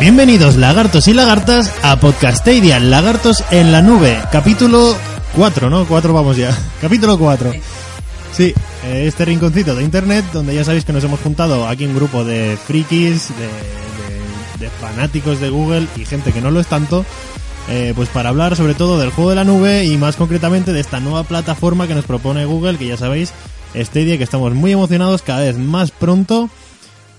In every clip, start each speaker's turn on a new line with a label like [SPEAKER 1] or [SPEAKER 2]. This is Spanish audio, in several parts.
[SPEAKER 1] Bienvenidos lagartos y lagartas a Podcastadia, Lagartos en la Nube, capítulo 4, ¿no? 4 vamos ya. Capítulo 4. Sí, este rinconcito de internet donde ya sabéis que nos hemos juntado aquí un grupo de frikis, de, de- fanáticos de Google y gente que no lo es tanto, eh, pues para hablar sobre todo del juego de la nube y más concretamente de esta nueva plataforma que nos propone Google, que ya sabéis, Stadia, que estamos muy emocionados cada vez más pronto.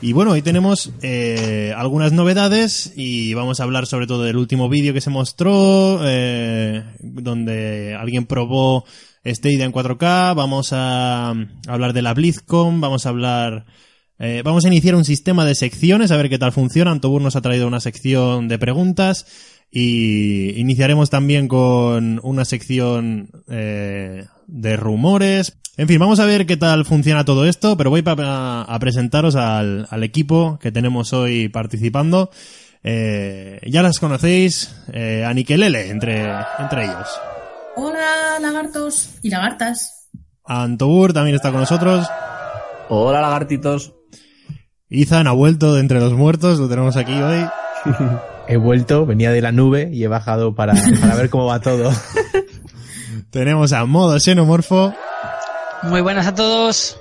[SPEAKER 1] Y bueno, hoy tenemos eh, algunas novedades y vamos a hablar sobre todo del último vídeo que se mostró, eh, donde alguien probó Stadia en 4K, vamos a hablar de la BlizzCon, vamos a hablar... eh, vamos a iniciar un sistema de secciones, a ver qué tal funciona. Antobur nos ha traído una sección de preguntas y iniciaremos también con una sección eh, de rumores. En fin, vamos a ver qué tal funciona todo esto, pero voy pa- a, presentaros al, al equipo que tenemos hoy participando. Eh, ya las conocéis, eh, a entre, entre ellos.
[SPEAKER 2] Hola, lagartos y lagartas.
[SPEAKER 1] Antobur también está con nosotros.
[SPEAKER 3] Hola lagartitos.
[SPEAKER 1] Ethan ha vuelto de entre los muertos, lo tenemos aquí hoy.
[SPEAKER 4] He vuelto, venía de la nube y he bajado para, para ver cómo va todo.
[SPEAKER 1] Tenemos a Modo Xenomorfo
[SPEAKER 5] Muy buenas a todos.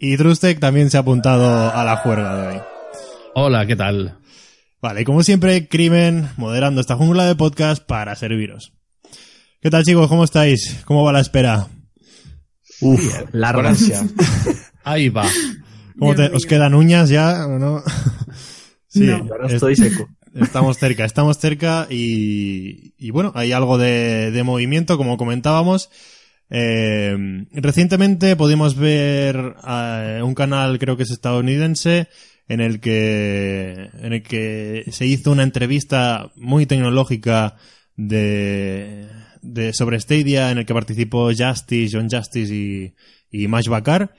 [SPEAKER 1] y Trustec también se ha apuntado a la juerga de hoy.
[SPEAKER 6] Hola, ¿qué tal?
[SPEAKER 1] Vale, y como siempre, Crimen moderando esta jungla de podcast para serviros. ¿Qué tal chicos? ¿Cómo estáis? ¿Cómo va la espera?
[SPEAKER 4] Uf, larga.
[SPEAKER 6] Ahí va.
[SPEAKER 1] ¿Cómo te- ¿Os quedan uñas ya o no? Sí,
[SPEAKER 2] No.
[SPEAKER 3] Ahora
[SPEAKER 1] es-
[SPEAKER 3] estoy seco.
[SPEAKER 1] estamos cerca, estamos cerca y, y bueno, hay algo de, de movimiento, como comentábamos. Eh, recientemente pudimos ver eh, un canal, creo que es estadounidense, en el que, en el que se hizo una entrevista muy tecnológica de, de sobre Stadia, en el que participó Justice, John Justice y, y Mash Bakar.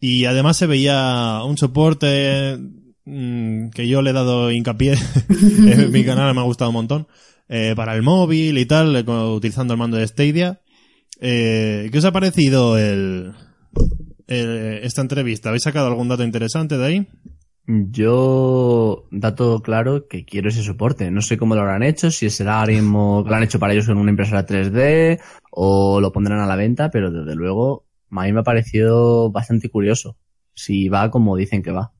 [SPEAKER 1] Y además se veía un soporte mm, que yo le he dado hincapié en mi canal, me ha gustado un montón, eh, para el móvil y tal, eh, utilizando el mando de Stadia. Eh, ¿Qué os ha parecido el, esta entrevista? ¿Habéis sacado algún dato interesante de ahí?
[SPEAKER 3] Yo, dato claro, que quiero ese soporte. No sé cómo lo habrán hecho, si será ahora mismo lo han hecho para ellos con una impresora 3D o lo pondrán a la venta, pero desde luego a mí me ha parecido bastante curioso. Si va como dicen que va.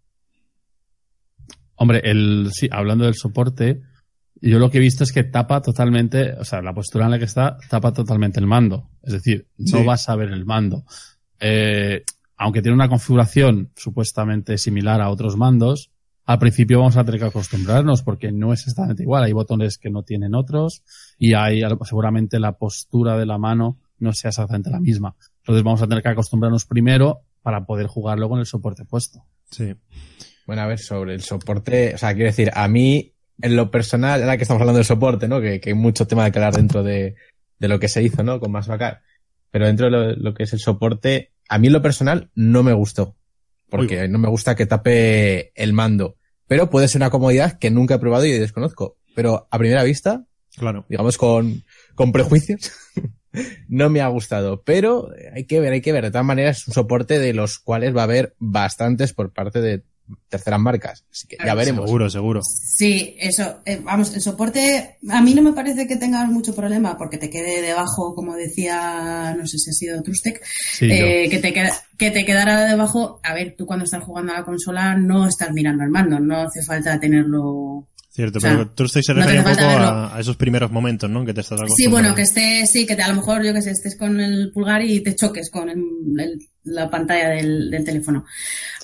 [SPEAKER 6] Hombre, el, sí, hablando del soporte, yo lo que he visto es que tapa totalmente, o sea, la postura en la que está tapa totalmente el mando. Es decir, no
[SPEAKER 1] Sí.
[SPEAKER 6] vas a ver el mando. Eh, aunque tiene una configuración supuestamente similar a otros mandos, al principio vamos a tener que acostumbrarnos porque no es exactamente igual. Hay botones que no tienen otros y hay seguramente la postura de la mano no sea exactamente la misma. Entonces vamos a tener que acostumbrarnos primero para poder jugarlo con el soporte puesto.
[SPEAKER 1] Sí.
[SPEAKER 4] Bueno, a ver, sobre el soporte, o sea, quiero decir, a mí, en lo personal, ahora que estamos hablando del soporte, ¿no? Que, que hay mucho tema de que hablar dentro de, de lo que se hizo, ¿no? Con más vacar. Pero dentro de lo, lo que es el soporte, a mí en lo personal no me gustó. Porque
[SPEAKER 1] Uy.
[SPEAKER 4] no me gusta que tape el mando. Pero puede ser una comodidad que nunca he probado y desconozco. Pero a primera vista,
[SPEAKER 1] Claro.
[SPEAKER 4] digamos con, con prejuicios, no me ha gustado. Pero hay que ver, hay que ver. De todas maneras, es un soporte de los cuales va a haber bastantes por parte de terceras marcas. Así que ya veremos.
[SPEAKER 1] Seguro, seguro.
[SPEAKER 2] Sí, eso. eh, vamos, el soporte a mí no me parece que tengas mucho problema porque te quede debajo, como decía, no sé si ha sido Trustec,
[SPEAKER 6] Sí,
[SPEAKER 2] eh, que, te queda, que te quedara debajo. A ver, tú cuando estás jugando a la consola no estás mirando el mando, no hace falta tenerlo
[SPEAKER 1] Cierto,
[SPEAKER 2] O sea,
[SPEAKER 1] pero Trustec se
[SPEAKER 2] no
[SPEAKER 1] refiere un poco a, a esos primeros momentos, ¿no? Que te estás
[SPEAKER 2] Sí, bueno, que estés, sí, que te, a lo mejor, yo que sé, estés con el pulgar y te choques con el, el la pantalla del, del teléfono.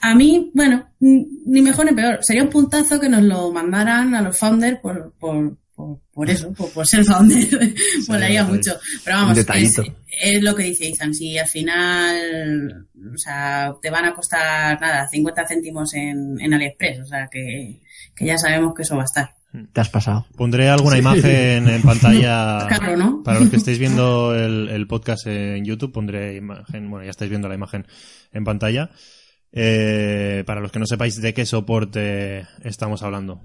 [SPEAKER 2] A mí, bueno, ni mejor ni peor. Sería un puntazo que nos lo mandaran a los founders por, por, por, por eso, por, por ser founder. Molaría
[SPEAKER 1] sí.
[SPEAKER 2] mucho. Pero vamos, es, lo que dice Ethan. Si al final, o sea, te van a costar nada, 50 céntimos en, en AliExpress. O sea, que, que ya sabemos que eso va a estar.
[SPEAKER 3] Te has pasado.
[SPEAKER 1] Pondré alguna imagen en pantalla.
[SPEAKER 2] Claro, ¿no?
[SPEAKER 1] Para los que estéis viendo el, el podcast en YouTube, pondré imagen. Bueno, ya estáis viendo la imagen en pantalla. Eh, para los que no sepáis de qué soporte estamos hablando.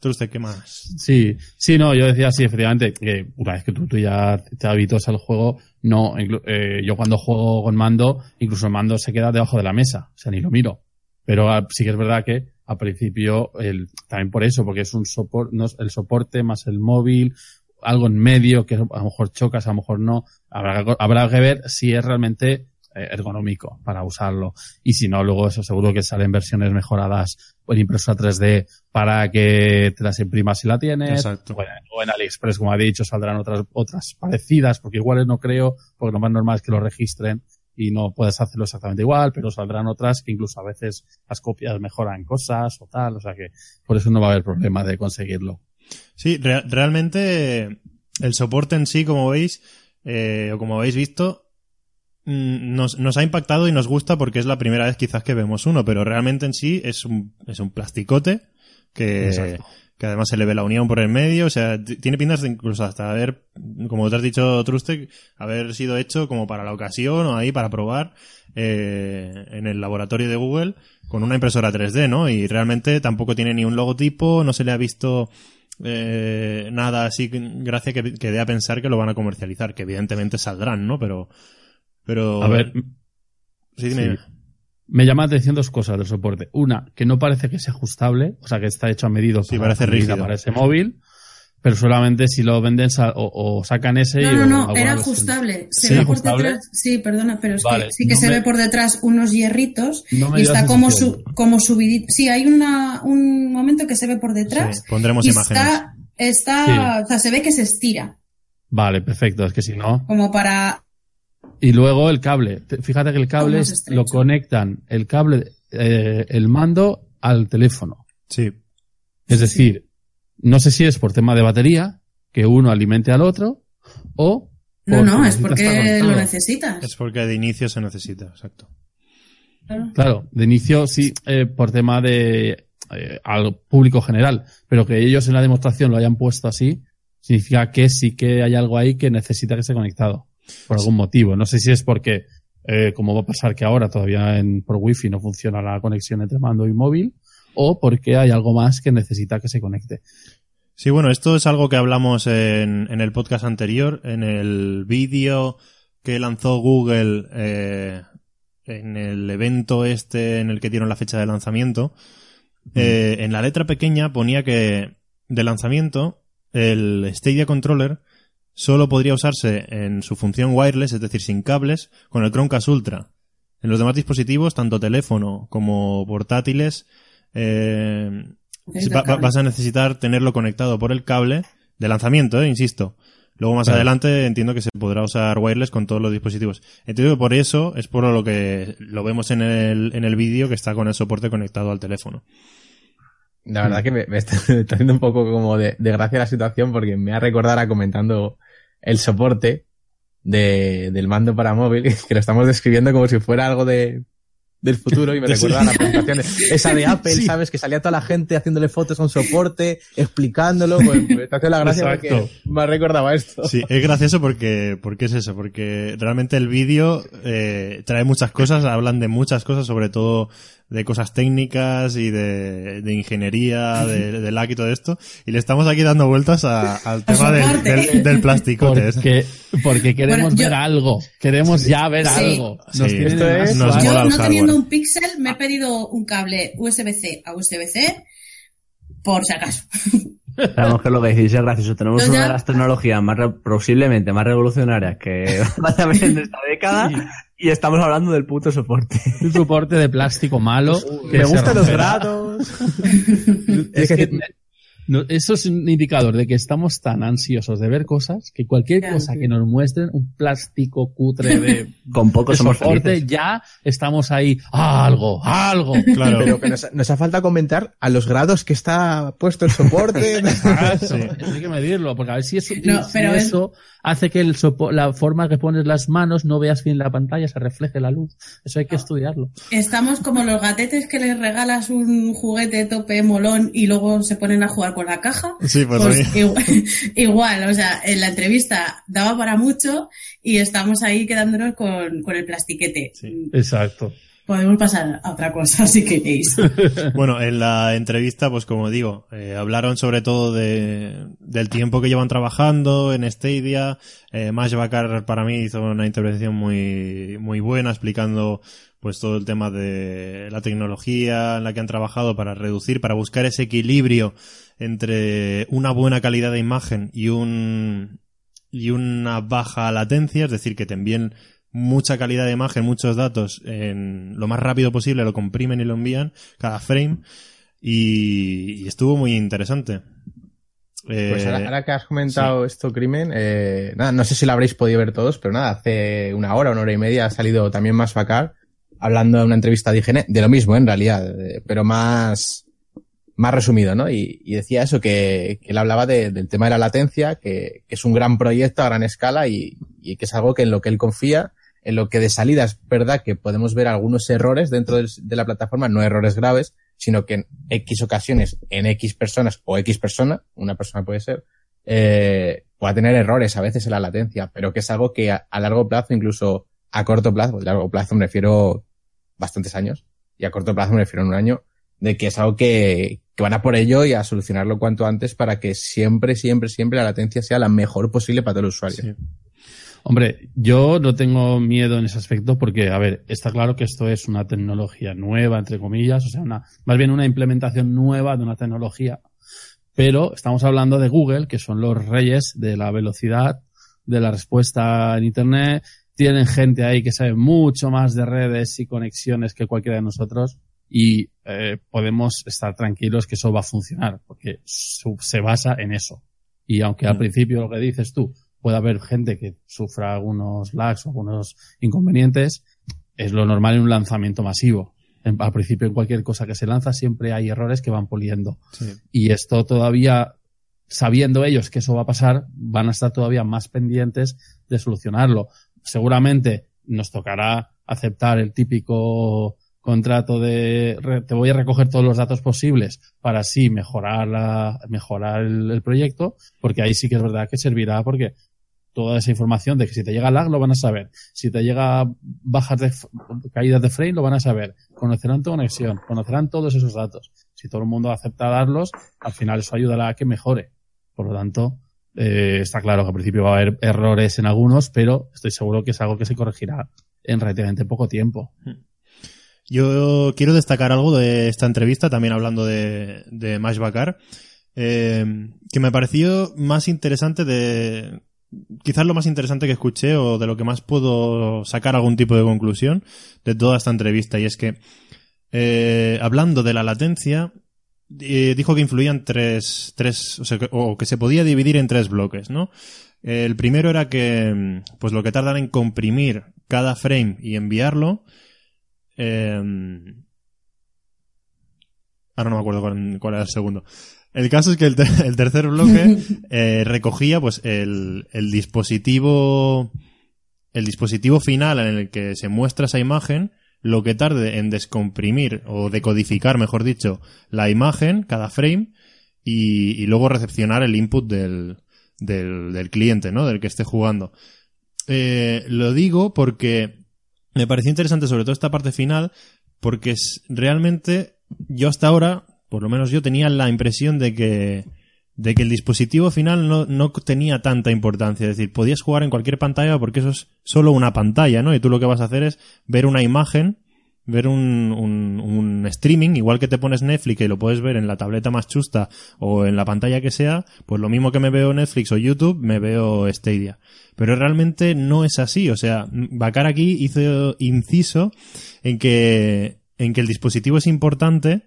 [SPEAKER 1] ¿Tú usted qué más?
[SPEAKER 6] Sí, sí, no, yo decía sí, efectivamente, que una vez que tú, tú ya te habituas al juego, no, eh, yo cuando juego con mando, incluso el mando se queda debajo de la mesa, o sea, ni lo miro. Pero ah, sí que es verdad que al principio, el, también por eso, porque es un soporte, no, el soporte más el móvil, algo en medio que a lo mejor chocas, a lo mejor no, habrá, que- habrá que ver si es realmente eh, ergonómico para usarlo. Y si no, luego eso seguro que salen versiones mejoradas en impresora 3D para que te las imprimas si la tienes.
[SPEAKER 1] Exacto.
[SPEAKER 6] O en, o en AliExpress, como ha dicho, saldrán otras, otras parecidas, porque iguales no creo, porque lo más normal es que lo registren y no puedes hacerlo exactamente igual, pero saldrán otras que incluso a veces las copias mejoran cosas o tal, o sea que por eso no va a haber problema de conseguirlo.
[SPEAKER 1] Sí, re- realmente el soporte en sí, como veis, eh, o como habéis visto, mm, nos, nos ha impactado y nos gusta porque es la primera vez quizás que vemos uno, pero realmente en sí es un, es un plasticote que,
[SPEAKER 6] Exacto.
[SPEAKER 1] Que además se le ve la unión por el medio, o sea, tiene pintas de incluso hasta haber, como te has dicho, Trustek, haber sido hecho como para la ocasión o ahí para probar eh, en el laboratorio de Google con una impresora 3D, ¿no? Y realmente tampoco tiene ni un logotipo, no se le ha visto eh, nada así, que- gracia que, que dé a pensar que lo van a comercializar, que evidentemente saldrán, ¿no? Pero, pero...
[SPEAKER 6] A ver,
[SPEAKER 1] sí, dime.
[SPEAKER 6] sí. Me llama la atención dos cosas del soporte. Una, que no parece que sea ajustable, o sea que está hecho a medida
[SPEAKER 1] Sí, parece rígido.
[SPEAKER 6] para ese móvil, pero solamente si lo venden sa- o, o sacan ese
[SPEAKER 2] No,
[SPEAKER 6] y
[SPEAKER 2] no,
[SPEAKER 6] o
[SPEAKER 2] no, era ajustable. Se
[SPEAKER 6] ¿Sí,
[SPEAKER 2] ve por detrás. Sí, perdona, pero es
[SPEAKER 6] Vale,
[SPEAKER 2] que sí que
[SPEAKER 6] no
[SPEAKER 2] se
[SPEAKER 6] me-
[SPEAKER 2] ve por detrás unos hierritos
[SPEAKER 6] No
[SPEAKER 2] y está como su, como subidito. Sí, hay una, un momento que se ve por detrás.
[SPEAKER 1] Sí, pondremos
[SPEAKER 2] y
[SPEAKER 1] imágenes.
[SPEAKER 2] está, está, o sea, se ve que se estira.
[SPEAKER 6] Vale, perfecto, es que si no.
[SPEAKER 2] Como para,
[SPEAKER 6] Y luego el cable. Te- Fíjate que el cable es- lo conectan, el cable, eh, el mando al teléfono.
[SPEAKER 1] Sí.
[SPEAKER 6] Es decir, no sé si es por tema de batería, que uno alimente al otro, o...
[SPEAKER 2] no, no, es porque lo necesitas.
[SPEAKER 1] Es porque de inicio se necesita, exacto.
[SPEAKER 2] Claro.
[SPEAKER 6] Claro, de inicio sí, eh, por tema de eh, al público general, pero que ellos en la demostración lo hayan puesto así, significa que sí que hay algo ahí que necesita que esté conectado, por algún motivo. No sé si es porque, eh, como va a pasar que ahora todavía en, por wifi no funciona la conexión entre mando y móvil, o porque hay algo más que necesita que se conecte.
[SPEAKER 1] Sí, bueno, esto es algo que hablamos en, en el podcast anterior, en el vídeo que lanzó Google eh, en el evento este en el que dieron la fecha de lanzamiento. Eh, en la letra pequeña ponía que de lanzamiento el Stadia Controller solo podría usarse en su función wireless, es decir, sin cables, con el Chromecast Ultra. En los demás dispositivos, tanto teléfono como portátiles, eh, Va- vas a necesitar tenerlo conectado por el cable de lanzamiento, eh, insisto. Luego más adelante entiendo que se podrá usar wireless con todos los dispositivos. Entiendo que por eso es por lo que lo vemos en el, en el vídeo que está con el soporte conectado al teléfono.
[SPEAKER 4] La verdad que me, me está, haciendo un poco como de, de gracia la situación porque me ha recordado ahora comentando el soporte de, del mando para móvil, que lo estamos describiendo como si fuera algo de, del futuro y me recuerda a la presentación esa de Apple,
[SPEAKER 6] Sí.
[SPEAKER 4] ¿sabes? Que salía toda la gente haciéndole fotos a un soporte, explicándolo, pues me haciendo la gracia
[SPEAKER 6] Exacto.
[SPEAKER 4] porque me ha recordado a esto.
[SPEAKER 1] Sí, es gracioso porque, porque es eso, porque realmente el vídeo eh, trae muchas cosas, hablan de muchas cosas, sobre todo de cosas técnicas y de, de ingeniería, de, de lag y todo esto, y le estamos aquí dando vueltas a- al tema del, del, del plasticote.
[SPEAKER 6] Porque, porque queremos
[SPEAKER 2] Bueno, yo-
[SPEAKER 6] ver algo, queremos ya ver
[SPEAKER 2] Sí.
[SPEAKER 6] algo.
[SPEAKER 1] Sí, esto es- nos.
[SPEAKER 2] Yo, no teniendo un pixel, me he pedido un cable USB-C a USB-C por si acaso.
[SPEAKER 3] Sabemos que lo que decís es gracioso. Tenemos una de las tecnologías más re- posiblemente más revolucionarias que van a haber en esta década y estamos hablando del puto soporte.
[SPEAKER 6] un soporte de plástico malo. que
[SPEAKER 4] me gustan los grados.
[SPEAKER 6] Es que No, eso es un indicador de que estamos tan ansiosos de ver cosas que cualquier cosa que nos muestren, un plástico cutre de,
[SPEAKER 3] Con poco
[SPEAKER 6] de
[SPEAKER 3] somos
[SPEAKER 6] soporte,
[SPEAKER 3] felices.
[SPEAKER 6] ya estamos ahí. ¡Ah, algo, algo.
[SPEAKER 1] Claro.
[SPEAKER 4] Pero que nos, nos ha falta comentar a los grados que está puesto el soporte.
[SPEAKER 6] Ah, Eso hay que medirlo, porque a ver si eso,
[SPEAKER 2] No,
[SPEAKER 6] si
[SPEAKER 2] pero es-
[SPEAKER 6] eso hace que el sopo- la forma que pones las manos no veas bien la pantalla, se refleje la luz. Eso hay que estudiarlo.
[SPEAKER 2] Estamos como los gatetes que les regalas un juguete tope molón y luego se ponen a jugar con la caja.
[SPEAKER 1] Sí, pues,
[SPEAKER 2] Pues igual, igual, o sea, en la entrevista daba para mucho y estamos ahí quedándonos con, con el plastiquete.
[SPEAKER 1] Sí.
[SPEAKER 6] Exacto.
[SPEAKER 2] Podemos pasar a otra cosa si queréis.
[SPEAKER 1] Bueno, en la entrevista, pues como digo, eh, hablaron sobre todo de, del tiempo que llevan trabajando en Stadia. Eh, Mash Bakar para mí hizo una intervención muy, muy buena explicando pues todo el tema de la tecnología en la que han trabajado para reducir, para buscar ese equilibrio entre una buena calidad de imagen y un, y una baja latencia, es decir, que te envíen mucha calidad de imagen, muchos datos en lo más rápido posible, lo comprimen y lo envían cada frame y, y estuvo muy interesante. Eh,
[SPEAKER 4] Pues ahora, ahora que has comentado esto, Crimen, eh, nada, no sé si lo habréis podido ver todos, pero nada, hace una hora, una hora y media ha salido también más Facar hablando en una entrevista de IGN, de lo mismo en realidad, eh, pero más, más resumido, ¿no? Y, y decía eso, que, que él hablaba de- del tema de la latencia, que, que es un gran proyecto a gran escala y, y que es algo que en lo que él confía, en lo que de salida es verdad que podemos ver algunos errores dentro del- de la plataforma, no errores graves, sino que en X ocasiones, en X personas o X persona, una persona puede ser, eh, pueda tener errores a veces en la latencia, pero que es algo que a, a largo plazo, incluso a corto plazo, a largo plazo me refiero bastantes años, y a corto plazo me refiero en un año, de que es algo que, van a por ello y a solucionarlo cuanto antes para que siempre, siempre, siempre la latencia sea la mejor posible para todo el usuario.
[SPEAKER 6] Hombre, yo no tengo miedo en ese aspecto porque, a ver, está claro que esto es una tecnología nueva, entre comillas, o sea, una, más bien una implementación nueva de una tecnología. Pero estamos hablando de Google, que son los reyes de la velocidad, de la respuesta en Internet. Tienen gente ahí que sabe mucho más de redes y conexiones que cualquiera de nosotros y eh, podemos estar tranquilos que eso va a funcionar porque su- se basa en eso. Y aunque al
[SPEAKER 1] Mm.
[SPEAKER 6] principio lo que dices tú, puede haber gente que sufra algunos lags o algunos inconvenientes, es lo normal en un lanzamiento masivo. En- al principio, en cualquier cosa que se lanza, siempre hay errores que van puliendo.
[SPEAKER 1] Sí.
[SPEAKER 6] Y esto todavía, sabiendo ellos que eso va a pasar, van a estar todavía más pendientes de solucionarlo. Seguramente nos tocará aceptar el típico contrato de re- te voy a recoger todos los datos posibles para así mejorar la, mejorar el, proyecto, porque ahí sí que es verdad que servirá porque toda esa información de que si te llega lag lo van a saber, si te llega bajas de caídas de frame lo van a saber, conocerán tu conexión, conocerán todos esos datos. Si todo el mundo acepta darlos, al final eso ayudará a que mejore. Por lo tanto, eh, está claro que al principio va a haber errores en algunos, pero estoy seguro que es algo que se corregirá en relativamente poco tiempo.
[SPEAKER 1] Yo quiero destacar algo de esta entrevista, también hablando de, de Mash eh, que me pareció más interesante de, quizás lo más interesante que escuché o de lo que más puedo sacar algún tipo de conclusión de toda esta entrevista y es que eh, hablando de la latencia eh, dijo que influían tres, tres o, sea, que, o que se podía dividir en tres bloques, ¿no? El primero era que pues lo que tardan en comprimir cada frame y enviarlo eh, ahora no me acuerdo cuál, cuál era el segundo. El caso es que el, ter- el tercer bloque eh, recogía pues el, el dispositivo el dispositivo final en el que se muestra esa imagen, lo que tarde en descomprimir o decodificar, mejor dicho, la imagen, cada frame, y, y luego recepcionar el input del, del, del cliente, ¿no? Del que esté jugando. Eh, lo digo porque me pareció interesante sobre todo esta parte final, porque realmente yo hasta ahora, por lo menos yo tenía la impresión de que de que el dispositivo final no, no tenía tanta importancia. Es decir, podías jugar en cualquier pantalla porque eso es solo una pantalla, ¿no? Y tú lo que vas a hacer es ver una imagen, ver un, un, streaming, igual que te pones Netflix y lo puedes ver en la tableta más chusta o en la pantalla que sea, pues lo mismo que me veo Netflix o YouTube, me veo Stadia. Pero realmente no es así. O sea, Bacar aquí hizo inciso en que, en que el dispositivo es importante,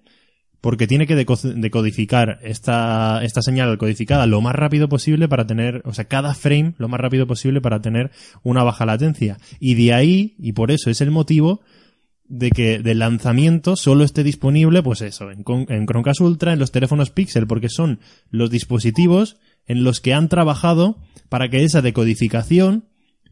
[SPEAKER 1] porque tiene que deco- decodificar esta, esta señal codificada lo más rápido posible para tener, o sea, cada frame lo más rápido posible para tener una baja latencia. Y de ahí, y por eso es el motivo de que del lanzamiento solo esté disponible, pues eso, en, en Chromecast Ultra, en los teléfonos Pixel, porque son los dispositivos en los que han trabajado para que esa decodificación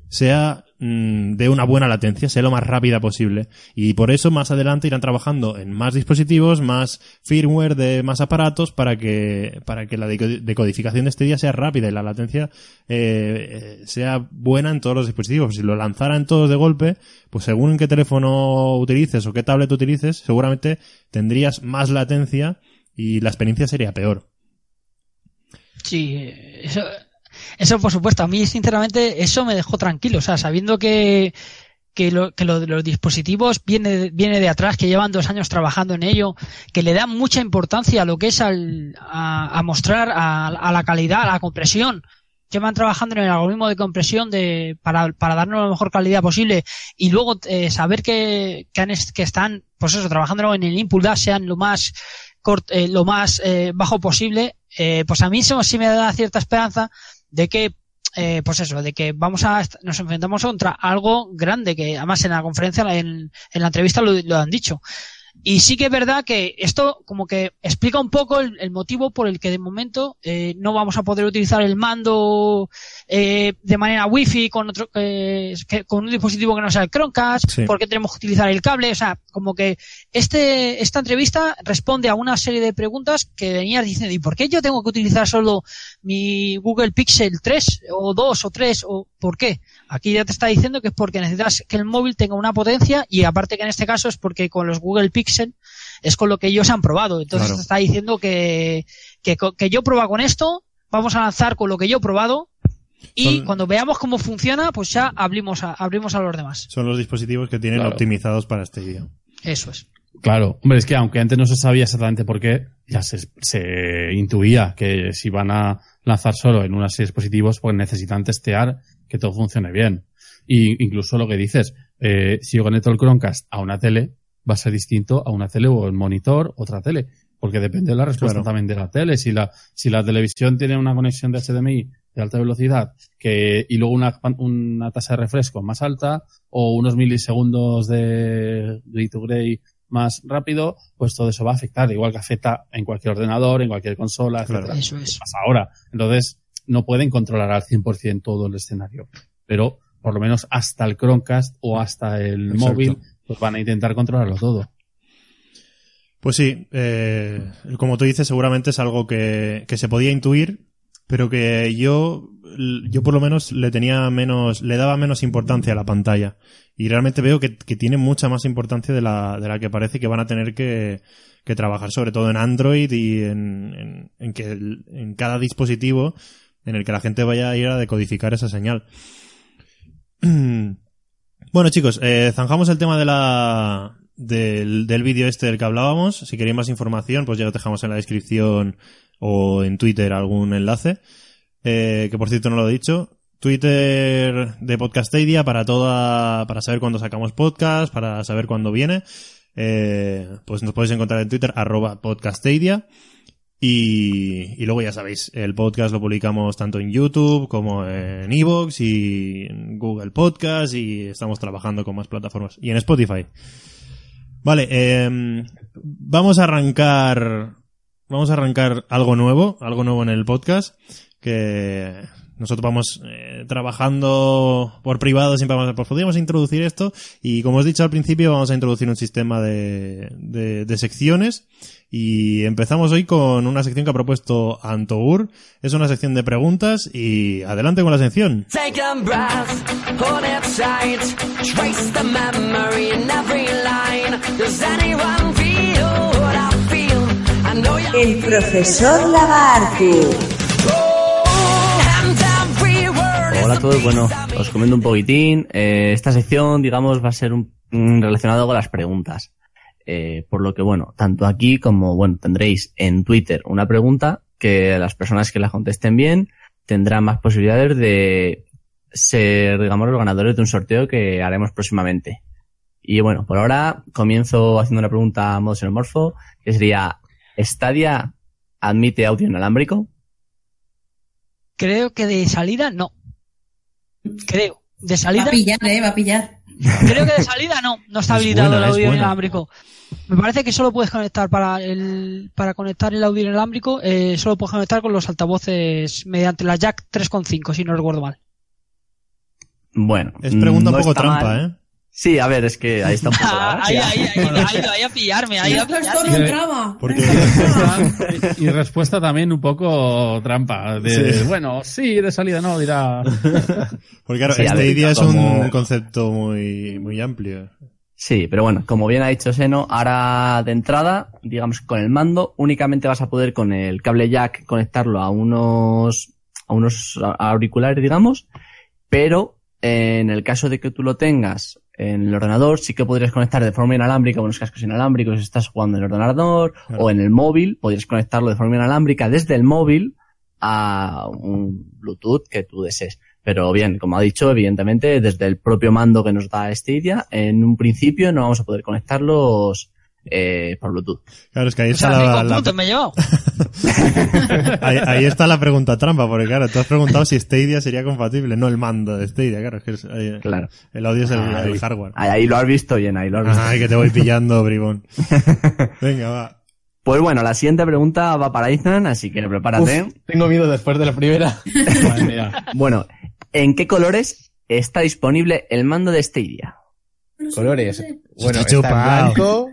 [SPEAKER 1] sea mm, de una buena latencia, sea lo más rápida posible. Y por eso más adelante irán trabajando en más dispositivos, más firmware de más aparatos para que, para que la deco- decodificación de este día sea rápida y la latencia eh, eh, sea buena en todos los dispositivos. Si lo lanzaran todos de golpe, pues según qué teléfono utilices o qué tablet utilices, seguramente tendrías más latencia y la experiencia sería peor.
[SPEAKER 5] Sí, eso, eso por supuesto. A mí, sinceramente, eso me dejó tranquilo. O sea, sabiendo que, que, lo, que lo los dispositivos viene, viene de atrás, que llevan dos años trabajando en ello, que le dan mucha importancia a lo que es al, a, a mostrar a, a la calidad, a la compresión. Llevan trabajando en el algoritmo de compresión de, para, para darnos la mejor calidad posible y luego eh, saber que, que, han que están, pues eso, trabajando en el input lag sean lo más cort- eh, lo más eh, bajo posible, eh, pues a mí eso sí me da cierta esperanza de que, eh, pues eso, de que vamos a, nos enfrentamos contra algo grande, que además en la conferencia, en, en la entrevista lo han dicho. Y sí que es verdad que esto como que explica un poco el, el motivo por el que de momento eh, no vamos a poder utilizar el mando eh, de manera wifi con otro eh, que- con un dispositivo que no sea el Chromecast,
[SPEAKER 1] Sí.
[SPEAKER 5] porque tenemos que utilizar el cable, o sea, como que este esta entrevista responde a una serie de preguntas que venías diciendo, ¿y por qué yo tengo que utilizar solo mi Google Pixel 3 o 2 o 3 o por qué? Aquí ya te está diciendo que es porque necesitas que el móvil tenga una potencia y aparte que en este caso es porque con los Google Pixel es con lo que ellos han probado. Entonces
[SPEAKER 1] Claro.
[SPEAKER 5] te está diciendo que, que, yo prueba con esto, vamos a lanzar con lo que yo he probado y
[SPEAKER 1] Son-
[SPEAKER 5] cuando veamos cómo funciona, pues ya abrimos a, abrimos a los demás.
[SPEAKER 1] Son los dispositivos que tienen
[SPEAKER 6] Claro.
[SPEAKER 1] optimizados para este día.
[SPEAKER 5] Eso es.
[SPEAKER 6] Claro, hombre, es que aunque antes no se sabía exactamente por qué, ya se, se intuía que si van a lanzar solo en una serie de dispositivos, pues necesitan testear que todo funcione bien. Y incluso lo que dices, eh, si yo conecto el Chromecast a una tele, va a ser distinto a una tele o el monitor, otra tele. Porque depende de la respuesta
[SPEAKER 1] Claro.
[SPEAKER 6] también de la tele. Si la, si la televisión tiene una conexión de HDMI de alta velocidad que, y luego una, una tasa de refresco más alta o unos milisegundos de gray to gray más rápido, pues todo eso va a afectar, igual que afecta en cualquier ordenador, en cualquier consola,
[SPEAKER 1] Claro.
[SPEAKER 6] etcétera.
[SPEAKER 5] Eso es.
[SPEAKER 6] Pasa ahora. Entonces, no pueden controlar al 100% todo el escenario. Pero, por lo menos, hasta el Chromecast o hasta el
[SPEAKER 1] Exacto.
[SPEAKER 6] móvil, pues van a intentar controlarlo todo.
[SPEAKER 1] Pues sí, eh, como tú dices, seguramente es algo que, que se podía intuir, pero que yo, yo por lo menos le tenía menos, le daba menos importancia a la pantalla. Y realmente veo que, que tiene mucha más importancia de la, de la que parece que van a tener que, que trabajar, sobre todo en Android y en, en, en que en cada dispositivo en el que la gente vaya a ir a decodificar esa señal. Bueno, chicos, eh, zanjamos el tema de la, del, del vídeo este del que hablábamos. Si queréis más información, pues ya os dejamos en la descripción o en Twitter algún enlace. Eh, que por cierto no lo he dicho. Twitter de Podcastadia para toda, para saber cuándo sacamos podcast, para saber cuándo viene. Eh, pues nos podéis encontrar en Twitter, arroba Podcastadia. Y, y luego ya sabéis, el podcast lo publicamos tanto en YouTube como en Evox y en Google Podcast y estamos trabajando con más plataformas. Y en Spotify. Vale, eh, vamos a arrancar, vamos a arrancar algo nuevo, algo nuevo en el podcast, que nosotros vamos eh, trabajando por privado, siempre vamos a, pues podríamos introducir esto, y como os he dicho al principio, vamos a introducir un sistema de, de, secciones, y empezamos hoy con una sección que ha propuesto Antour, es una sección de preguntas, y adelante con la sección.
[SPEAKER 7] Take a breath,
[SPEAKER 8] El profesor
[SPEAKER 7] word
[SPEAKER 3] Hola a todos, bueno, os comento un poquitín. Eh, esta sección, digamos, va a ser un, un relacionado con las preguntas. Eh, por lo que, bueno, tanto aquí como, bueno, tendréis en Twitter una pregunta que las personas que la contesten bien tendrán más posibilidades de ser, digamos, los ganadores de un sorteo que haremos próximamente. Y bueno, por ahora comienzo haciendo una pregunta a modo xenomorfo, que sería, ¿Stadia admite audio inalámbrico?
[SPEAKER 5] Creo que de salida no. Creo. De
[SPEAKER 2] Va
[SPEAKER 5] salida,
[SPEAKER 2] a pillar, eh, va a pillar.
[SPEAKER 5] creo que de salida no. No está
[SPEAKER 1] Es
[SPEAKER 5] habilitado
[SPEAKER 1] buena,
[SPEAKER 5] el audio inalámbrico. Me parece que solo puedes conectar para el para conectar el audio inalámbrico, eh, solo puedes conectar con los altavoces mediante la jack 3.5, si no recuerdo mal.
[SPEAKER 3] Bueno.
[SPEAKER 1] Es pregunta
[SPEAKER 3] no
[SPEAKER 1] un poco trampa,
[SPEAKER 3] mal.
[SPEAKER 1] ¿eh?
[SPEAKER 3] Sí, a ver, es que ahí está un poco la
[SPEAKER 5] ahí, ahí, ahí, ahí, a pillarme, ahí a pillarme.
[SPEAKER 2] todo un trama.
[SPEAKER 1] Porque
[SPEAKER 6] y respuesta también un poco trampa. De,
[SPEAKER 1] Sí.
[SPEAKER 6] Bueno, sí, de salida no, dirá.
[SPEAKER 1] Porque claro,
[SPEAKER 3] Sí, ver,
[SPEAKER 1] idea es
[SPEAKER 3] como-
[SPEAKER 1] un concepto muy, muy amplio.
[SPEAKER 3] Sí, pero bueno, como bien ha dicho Seno, ahora de entrada, digamos con el mando, únicamente vas a poder con el cable jack conectarlo a unos, a unos auriculares, digamos, pero en el caso de que tú lo tengas en el ordenador, sí que podrías conectar de forma inalámbrica unos cascos inalámbricos si estás jugando en el ordenador
[SPEAKER 1] Claro.
[SPEAKER 3] o en el móvil, podrías conectarlo de forma inalámbrica desde el móvil a un Bluetooth que tú desees. Pero bien, como ha dicho, evidentemente, desde el propio mando que nos da Stadia, en un principio no vamos a poder conectarlos eh, por Bluetooth.
[SPEAKER 1] Claro, es que ahí
[SPEAKER 5] O
[SPEAKER 1] está
[SPEAKER 5] sea,
[SPEAKER 1] la, la-
[SPEAKER 5] me he llevado.
[SPEAKER 1] ahí, ahí está la pregunta trampa, porque claro, tú has preguntado si Stadia sería compatible, no el mando de Stadia, claro, es que es- ahí-
[SPEAKER 3] Claro.
[SPEAKER 1] el audio es el, el hardware.
[SPEAKER 3] Ahí, ahí lo has visto bien, ahí lo has visto.
[SPEAKER 1] Ay, que te voy pillando, bribón. Venga, va.
[SPEAKER 3] Pues bueno, la siguiente pregunta va para Ethan, así que prepárate.
[SPEAKER 4] Uf, tengo miedo después de la primera.
[SPEAKER 3] Bueno, ¿en qué colores está disponible el mando de Stadia?
[SPEAKER 4] Colores. Bueno,
[SPEAKER 1] Está
[SPEAKER 4] blanco,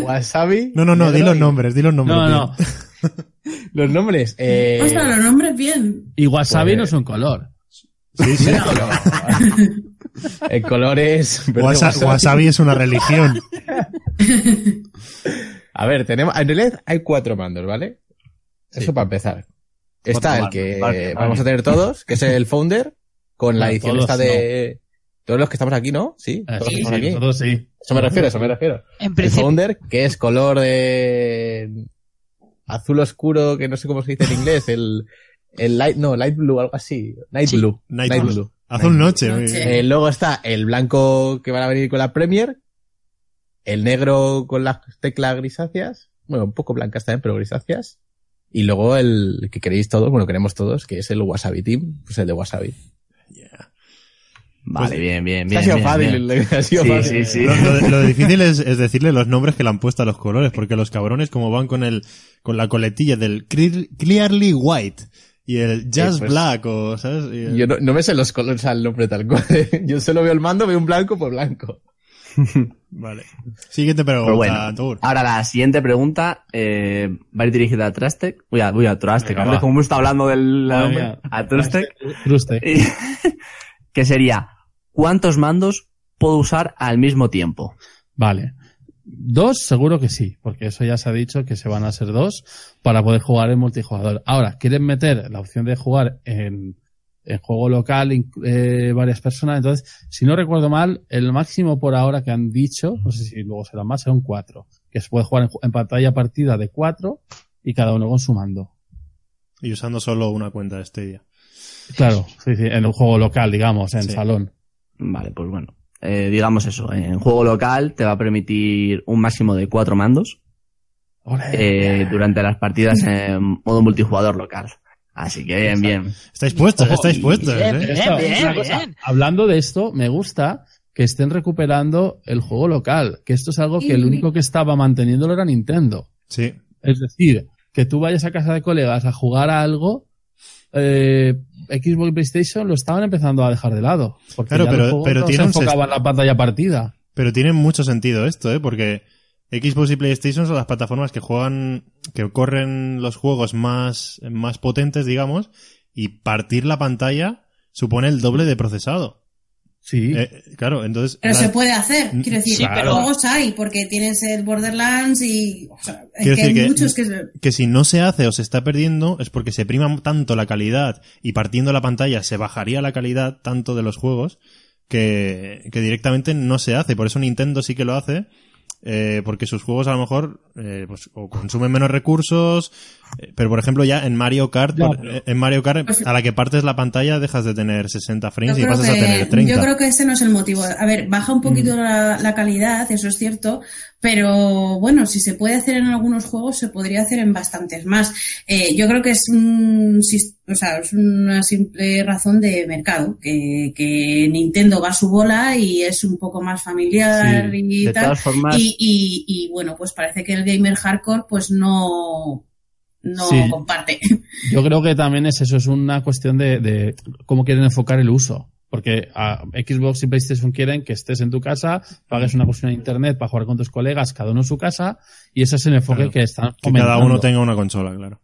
[SPEAKER 4] wasabi.
[SPEAKER 1] No, no, no, di los nombres, di los nombres.
[SPEAKER 6] No, no.
[SPEAKER 4] Los nombres. Eh,
[SPEAKER 2] Ostras, los nombres bien.
[SPEAKER 6] Y wasabi
[SPEAKER 4] Pues-
[SPEAKER 6] no es un color.
[SPEAKER 1] Sí, sí.
[SPEAKER 4] el color es.
[SPEAKER 1] Wasa-
[SPEAKER 4] wasabi.
[SPEAKER 1] wasabi es una religión.
[SPEAKER 4] A ver, tenemos. En realidad hay cuatro mandos, ¿vale? Eso para empezar. Está el que
[SPEAKER 3] vale,
[SPEAKER 4] vamos
[SPEAKER 3] vale.
[SPEAKER 4] a tener todos, que es el Founder, con la edición esta de. Todos los que estamos aquí, ¿no? Sí,
[SPEAKER 6] Eh,
[SPEAKER 4] todos
[SPEAKER 6] sí,
[SPEAKER 4] aquí.
[SPEAKER 6] nosotros sí.
[SPEAKER 4] Eso me refiero, eso me refiero.
[SPEAKER 5] En
[SPEAKER 4] El
[SPEAKER 5] principio,
[SPEAKER 4] Founder, que es color de azul oscuro, que no sé cómo se dice en inglés, el, el light, no, light blue, algo así. Night
[SPEAKER 5] Sí.
[SPEAKER 4] blue.
[SPEAKER 1] Night
[SPEAKER 4] Night
[SPEAKER 1] blue.
[SPEAKER 4] blue.
[SPEAKER 1] Azul noche.
[SPEAKER 2] Noche.
[SPEAKER 4] Eh, luego está el blanco que van a venir con la Premier, el negro con las teclas grisáceas, bueno, un poco blancas también, pero grisáceas, y luego el que queréis todos, bueno, queremos todos, que es el Wasabi Team, pues el de Wasabi.
[SPEAKER 3] Vale,
[SPEAKER 1] Pues-
[SPEAKER 3] bien, bien,
[SPEAKER 4] Ha
[SPEAKER 3] bien.
[SPEAKER 4] sido
[SPEAKER 3] bien,
[SPEAKER 4] fácil,
[SPEAKER 3] bien.
[SPEAKER 4] ha sido
[SPEAKER 3] Sí,
[SPEAKER 4] fácil.
[SPEAKER 3] sí, sí.
[SPEAKER 1] Lo, lo- lo difícil es, es decirle los nombres que le han puesto a los colores, porque los cabrones como van con el con la coletilla del clear- Clearly White y el Just
[SPEAKER 4] pues,
[SPEAKER 1] Black o ¿sabes? El-
[SPEAKER 4] Yo no, no me sé los colores al nombre tal cual. Yo solo veo el mando, veo un blanco por blanco.
[SPEAKER 1] Vale. Siguiente pregunta,
[SPEAKER 3] Pero bueno,
[SPEAKER 1] Tur.
[SPEAKER 3] ahora la siguiente pregunta eh, va a ir dirigida a Trastec. Uy, a, uy, a Trastec. Como está hablando del
[SPEAKER 6] mía.
[SPEAKER 3] a Trastec.
[SPEAKER 6] Truste.
[SPEAKER 3] Y- que sería, ¿cuántos mandos puedo usar al mismo tiempo?
[SPEAKER 6] Vale. Dos, seguro que sí, porque eso ya se ha dicho que se van a ser dos para poder jugar en multijugador. Ahora, quieren meter la opción de jugar en, en juego local eh, varias personas. Entonces, si no recuerdo mal, el máximo por ahora que han dicho, no sé si luego será más, serán cuatro. Que se puede jugar en, pantalla partida de cuatro y cada uno con su mando.
[SPEAKER 1] Y usando solo una cuenta de Stadia.
[SPEAKER 6] Claro, sí, sí, en un juego local, digamos, en
[SPEAKER 1] Sí.
[SPEAKER 6] salón.
[SPEAKER 3] Vale, pues bueno. eh, digamos eso, en juego local te va a permitir un máximo de cuatro mandos eh, durante las partidas en modo multijugador local. Así que bien, bien.
[SPEAKER 1] Estáis puestos, estáis puestos,
[SPEAKER 5] bien,
[SPEAKER 1] ¿eh?
[SPEAKER 5] bien.
[SPEAKER 6] Cosa,
[SPEAKER 5] bien.
[SPEAKER 6] Hablando de esto, me gusta que estén recuperando el juego local, que esto es algo que el único que estaba manteniéndolo era Nintendo.
[SPEAKER 1] Sí.
[SPEAKER 6] Es decir, que tú vayas a casa de colegas a jugar a algo, eh, Xbox y PlayStation lo estaban empezando a dejar de lado. Porque
[SPEAKER 1] Claro,
[SPEAKER 6] ya
[SPEAKER 1] pero-
[SPEAKER 6] los juegos
[SPEAKER 1] pero
[SPEAKER 6] no se enfocaban en la pantalla partida.
[SPEAKER 1] Pero tiene mucho sentido esto, ¿eh? Porque Xbox y PlayStation son las plataformas que juegan, que corren los juegos más, más potentes, digamos, y partir la pantalla supone el doble de procesado.
[SPEAKER 6] Sí.
[SPEAKER 1] Eh, claro, entonces...
[SPEAKER 2] Pero
[SPEAKER 1] la-
[SPEAKER 2] se puede hacer, quiero decir,
[SPEAKER 5] Sí, pero-
[SPEAKER 2] juegos hay, porque tienes el Borderlands y... O sea, es que hay
[SPEAKER 1] decir que-
[SPEAKER 2] muchos que... se-
[SPEAKER 1] que si no se hace o se está perdiendo es porque se prima tanto la calidad y partiendo la pantalla se bajaría la calidad tanto de los juegos que, que directamente no se hace. Por eso Nintendo sí que lo hace, eh, porque sus juegos a lo mejor eh, pues, o consumen menos recursos, eh, pero por ejemplo ya en Mario Kart, por- eh, en Mario Kart,
[SPEAKER 2] Pues-
[SPEAKER 1] a la que partes la pantalla dejas de tener 60 frames y pasas a tener
[SPEAKER 2] que,
[SPEAKER 1] 30.
[SPEAKER 2] yo creo que ese no es el motivo. A ver, baja un poquito
[SPEAKER 1] Mm.
[SPEAKER 2] la, la calidad, eso es cierto, pero bueno, si se puede hacer en algunos juegos, se podría hacer en bastantes más. Eh, yo creo que es, un, sis- o sea, es una simple razón de mercado, que, que Nintendo va a su bola y es un poco más familiar
[SPEAKER 3] Sí,
[SPEAKER 2] y
[SPEAKER 3] de
[SPEAKER 2] tal.
[SPEAKER 3] todas formas-
[SPEAKER 2] Y, y, y bueno, pues parece que el gamer hardcore pues no, no
[SPEAKER 6] Sí.
[SPEAKER 2] comparte.
[SPEAKER 6] Yo creo que también es eso, es una cuestión de, de cómo quieren enfocar el uso. Porque a Xbox y PlayStation quieren que estés en tu casa, pagues una conexión a internet para jugar con tus colegas, cada uno en su casa, y ese es el enfoque
[SPEAKER 1] Claro.
[SPEAKER 6] que están
[SPEAKER 1] que cada uno tenga una consola, claro.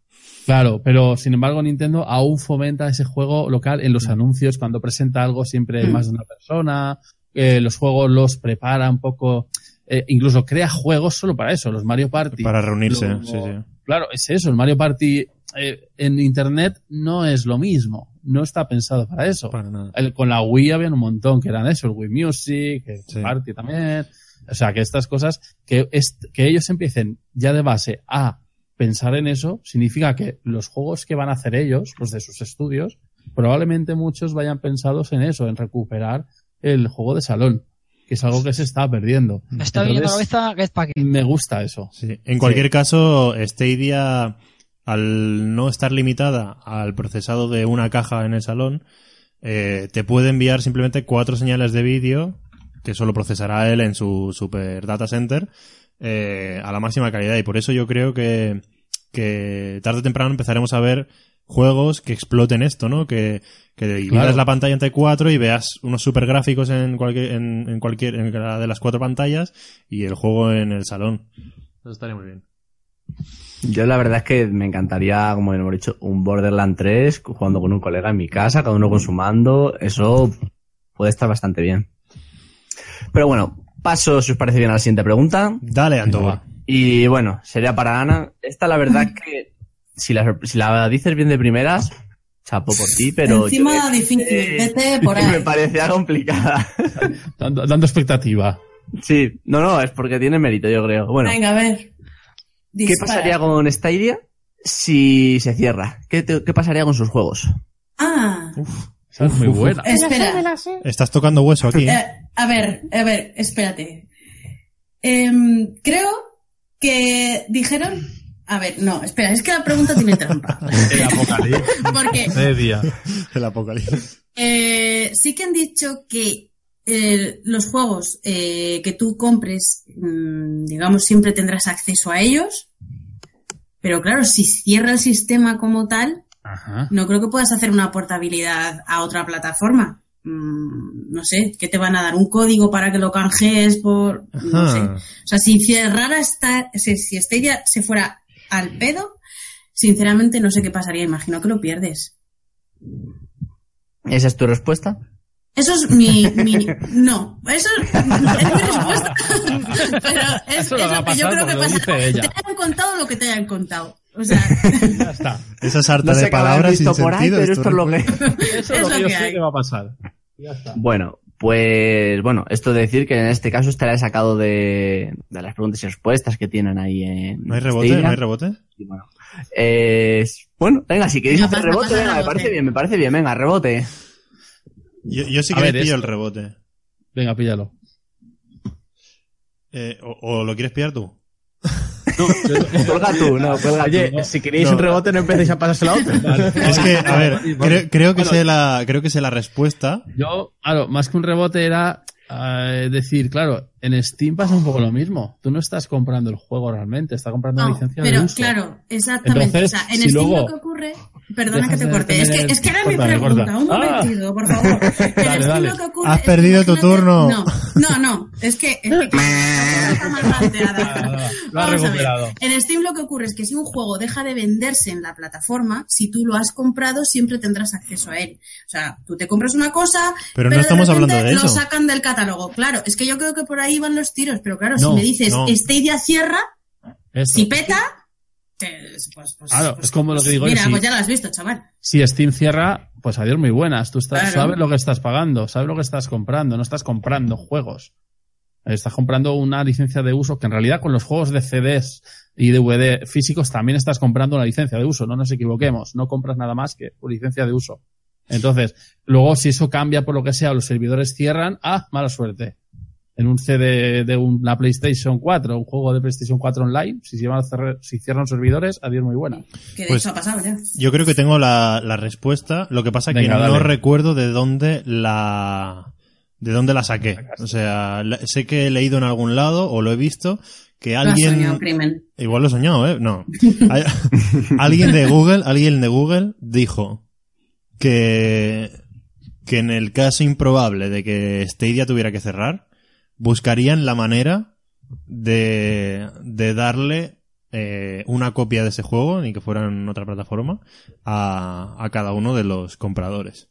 [SPEAKER 6] Claro, pero sin embargo Nintendo aún fomenta ese juego local en los
[SPEAKER 1] Mm.
[SPEAKER 6] anuncios, cuando presenta algo siempre hay
[SPEAKER 2] Mm.
[SPEAKER 6] más de una persona, eh, los juegos los prepara un poco, eh, incluso crea juegos solo para eso, los Mario Party.
[SPEAKER 1] Para reunirse, sí, sí.
[SPEAKER 6] Claro, es eso, el Mario Party eh, en Internet no es lo mismo, no está pensado para eso.
[SPEAKER 1] Para nada.
[SPEAKER 6] El- con la Wii habían un montón que eran eso, el Wii Music, el
[SPEAKER 1] Sí.
[SPEAKER 6] Party también. O sea, que estas cosas, que, que ellos empiecen ya de base a pensar en eso, significa que los juegos que van a hacer ellos, los de sus estudios, probablemente muchos vayan pensados en eso, en recuperar el juego de salón, que es algo que se está perdiendo.
[SPEAKER 5] Me está viendo la cabeza
[SPEAKER 6] me gusta eso.
[SPEAKER 1] Sí. En cualquier caso, Stadia, al no estar limitada al procesado de una caja en el salón, eh, te puede enviar simplemente cuatro señales de vídeo que solo procesará él en su super data center eh, a la máxima calidad. Y por eso yo creo que, que tarde o temprano empezaremos a ver juegos que exploten esto, ¿no? Que, que dividas
[SPEAKER 6] Claro.
[SPEAKER 1] la pantalla entre cuatro y veas unos super gráficos en cualquier, en, en cualquier, en cada de las cuatro pantallas y el juego en el salón. Eso estaría muy bien.
[SPEAKER 3] Yo la verdad es que me encantaría, como hemos dicho, un Borderland 3 jugando con un colega en mi casa, cada uno con su mando. Eso puede estar bastante bien. Pero bueno, paso, si os parece bien, a la siguiente pregunta.
[SPEAKER 1] Dale, Antoba.
[SPEAKER 3] Y bueno, sería para Ana. Esta la verdad es que si la, si la dices bien de primeras, chapo por ti, pero...
[SPEAKER 2] Encima
[SPEAKER 3] yo-
[SPEAKER 2] difícil,
[SPEAKER 3] eh,
[SPEAKER 2] vete por
[SPEAKER 3] me
[SPEAKER 2] ahí.
[SPEAKER 3] parecía complicada.
[SPEAKER 6] Dando, dando expectativa.
[SPEAKER 3] Sí, no, no, es porque tiene mérito, yo creo. Bueno,
[SPEAKER 2] Venga, a ver.
[SPEAKER 3] ¿qué pasaría con Stadia si se cierra? ¿Qué, te- qué pasaría con sus juegos?
[SPEAKER 2] Ah,
[SPEAKER 6] Esa es muy
[SPEAKER 1] Uf, uf,
[SPEAKER 6] buena.
[SPEAKER 2] espera.
[SPEAKER 1] Estás tocando hueso aquí. ¿eh?
[SPEAKER 2] A ver, a ver, espérate. Em, creo que dijeron... A ver, no, espera, es que la pregunta tiene trampa.
[SPEAKER 6] El apocalipsis.
[SPEAKER 2] Porque
[SPEAKER 6] de día.
[SPEAKER 1] El apocalipsis.
[SPEAKER 2] eh, sí que han dicho que eh, los juegos eh, que tú compres, mm, digamos, siempre tendrás acceso a ellos. Pero claro, si cierra el sistema como tal,
[SPEAKER 6] Ajá.
[SPEAKER 2] no creo que puedas hacer una portabilidad a otra plataforma. Mm, no sé, ¿qué te van a dar? ¿Un código para que lo canjees por...? No sé. O sea, si cerrara esta... Si, si Stadia se fuera al pedo, sinceramente no sé qué pasaría. Imagino que lo pierdes.
[SPEAKER 3] ¿Esa es tu respuesta?
[SPEAKER 2] Eso es mi... mi no, eso es, es mi respuesta. Pero es,
[SPEAKER 6] Eso
[SPEAKER 2] es
[SPEAKER 6] lo
[SPEAKER 2] que yo creo que pasa. Te hayan contado lo que te hayan contado. O sea,
[SPEAKER 6] Ya está.
[SPEAKER 1] Esa sarta
[SPEAKER 3] No sé
[SPEAKER 1] de palabras sin
[SPEAKER 3] visto por ahí,
[SPEAKER 1] sentido.
[SPEAKER 3] pero es lo que...
[SPEAKER 6] Eso
[SPEAKER 2] Es
[SPEAKER 6] es lo que yo sé que va a pasar. Ya está.
[SPEAKER 3] Bueno, pues bueno, esto de decir que en este caso estará sacado de, de las preguntas y respuestas que tienen ahí en
[SPEAKER 1] ¿No hay rebote?
[SPEAKER 3] Stadia.
[SPEAKER 1] ¿No hay rebote?
[SPEAKER 3] Y bueno, eh, bueno, venga, si queréis
[SPEAKER 2] Venga,
[SPEAKER 3] hacer
[SPEAKER 2] pasa,
[SPEAKER 3] rebote,
[SPEAKER 2] pasa
[SPEAKER 3] venga, me
[SPEAKER 2] rebote.
[SPEAKER 3] parece bien, me parece bien, venga, rebote.
[SPEAKER 1] Yo, yo sí que
[SPEAKER 6] ver,
[SPEAKER 1] le pillo el rebote.
[SPEAKER 6] Venga, píllalo.
[SPEAKER 1] Eh, o, o lo quieres pillar tú?
[SPEAKER 3] Cuelga tú, no, cuelga
[SPEAKER 4] Oye,
[SPEAKER 3] tú.
[SPEAKER 4] si queréis
[SPEAKER 1] No.
[SPEAKER 4] un rebote, no empecéis a pasárselo a otro.
[SPEAKER 1] Es que, a ver,
[SPEAKER 6] Vale,
[SPEAKER 1] creo, creo que
[SPEAKER 6] Bueno.
[SPEAKER 1] sé la, creo que sé la respuesta.
[SPEAKER 6] Yo, claro, más que un rebote era eh, decir, claro, en Steam pasa un poco lo mismo. Tú no estás comprando el juego realmente, estás comprando una
[SPEAKER 2] no,
[SPEAKER 6] licencia de
[SPEAKER 2] pero
[SPEAKER 6] uso.
[SPEAKER 2] claro, exactamente.
[SPEAKER 6] Entonces,
[SPEAKER 2] o sea, en
[SPEAKER 6] si
[SPEAKER 2] Steam
[SPEAKER 6] luego
[SPEAKER 2] lo que ocurre... Perdona
[SPEAKER 6] dejas
[SPEAKER 2] que te corte. Es que,
[SPEAKER 6] tener-
[SPEAKER 2] es que era mi pregunta.
[SPEAKER 6] corta.
[SPEAKER 2] Un
[SPEAKER 6] Ah.
[SPEAKER 2] momentito, por favor.
[SPEAKER 6] Dale, dale.
[SPEAKER 2] lo que ocurre
[SPEAKER 1] Has
[SPEAKER 2] es que
[SPEAKER 1] perdido tu turno.
[SPEAKER 2] No, no, no. Es que... Es que está mal planteada.
[SPEAKER 6] Ah, Lo ha
[SPEAKER 2] Vamos a ver.
[SPEAKER 6] recuperado.
[SPEAKER 2] En Steam lo que ocurre es que si un juego deja de venderse en la plataforma, si tú lo has comprado, siempre tendrás acceso a él. O sea, tú te compras una cosa,
[SPEAKER 1] Pero no
[SPEAKER 2] de
[SPEAKER 1] estamos hablando de
[SPEAKER 2] lo
[SPEAKER 1] eso.
[SPEAKER 2] sacan del catálogo. Claro, es que yo creo que por ahí van los tiros, pero claro,
[SPEAKER 6] No,
[SPEAKER 2] si me dices
[SPEAKER 1] no.
[SPEAKER 2] Stadia cierra, si peta, pues, pues-
[SPEAKER 6] Claro,
[SPEAKER 2] pues-
[SPEAKER 6] es como lo que digo
[SPEAKER 2] Mira,
[SPEAKER 6] si-
[SPEAKER 2] pues ya lo has visto, chaval.
[SPEAKER 6] Si Steam cierra, pues adiós muy buenas. Tú estás,
[SPEAKER 2] Claro.
[SPEAKER 6] sabes lo que estás pagando, sabes lo que estás comprando, no estás comprando juegos. Estás comprando una licencia de uso que en realidad con los juegos de CDs y DVD físicos también estás comprando una licencia de uso, no nos equivoquemos, no compras nada más que una licencia de uso. Entonces, luego si eso cambia por lo que sea, los servidores cierran, ah, mala suerte. En un CD de una PlayStation 4, un juego de PlayStation 4 online, si, se van a cerrar- si cierran servidores, adiós muy buena.
[SPEAKER 2] Que de
[SPEAKER 1] Pues-
[SPEAKER 2] hecho ha pasado ya.
[SPEAKER 1] Yo creo que tengo la, la respuesta. Lo que pasa es que
[SPEAKER 6] Venga,
[SPEAKER 1] no
[SPEAKER 6] dale.
[SPEAKER 1] recuerdo de dónde la de dónde la saqué. O sea, sé que he leído en algún lado o lo he visto que
[SPEAKER 2] Lo
[SPEAKER 1] alguien
[SPEAKER 2] soñado, crimen.
[SPEAKER 1] igual lo he soñado, ¿eh? No. Hay- alguien de Google, alguien de Google dijo que que en el caso improbable de que Stadia tuviera que cerrar, buscarían la manera de, de darle eh, una copia de ese juego, ni que fuera en otra plataforma, a, a cada uno de los compradores.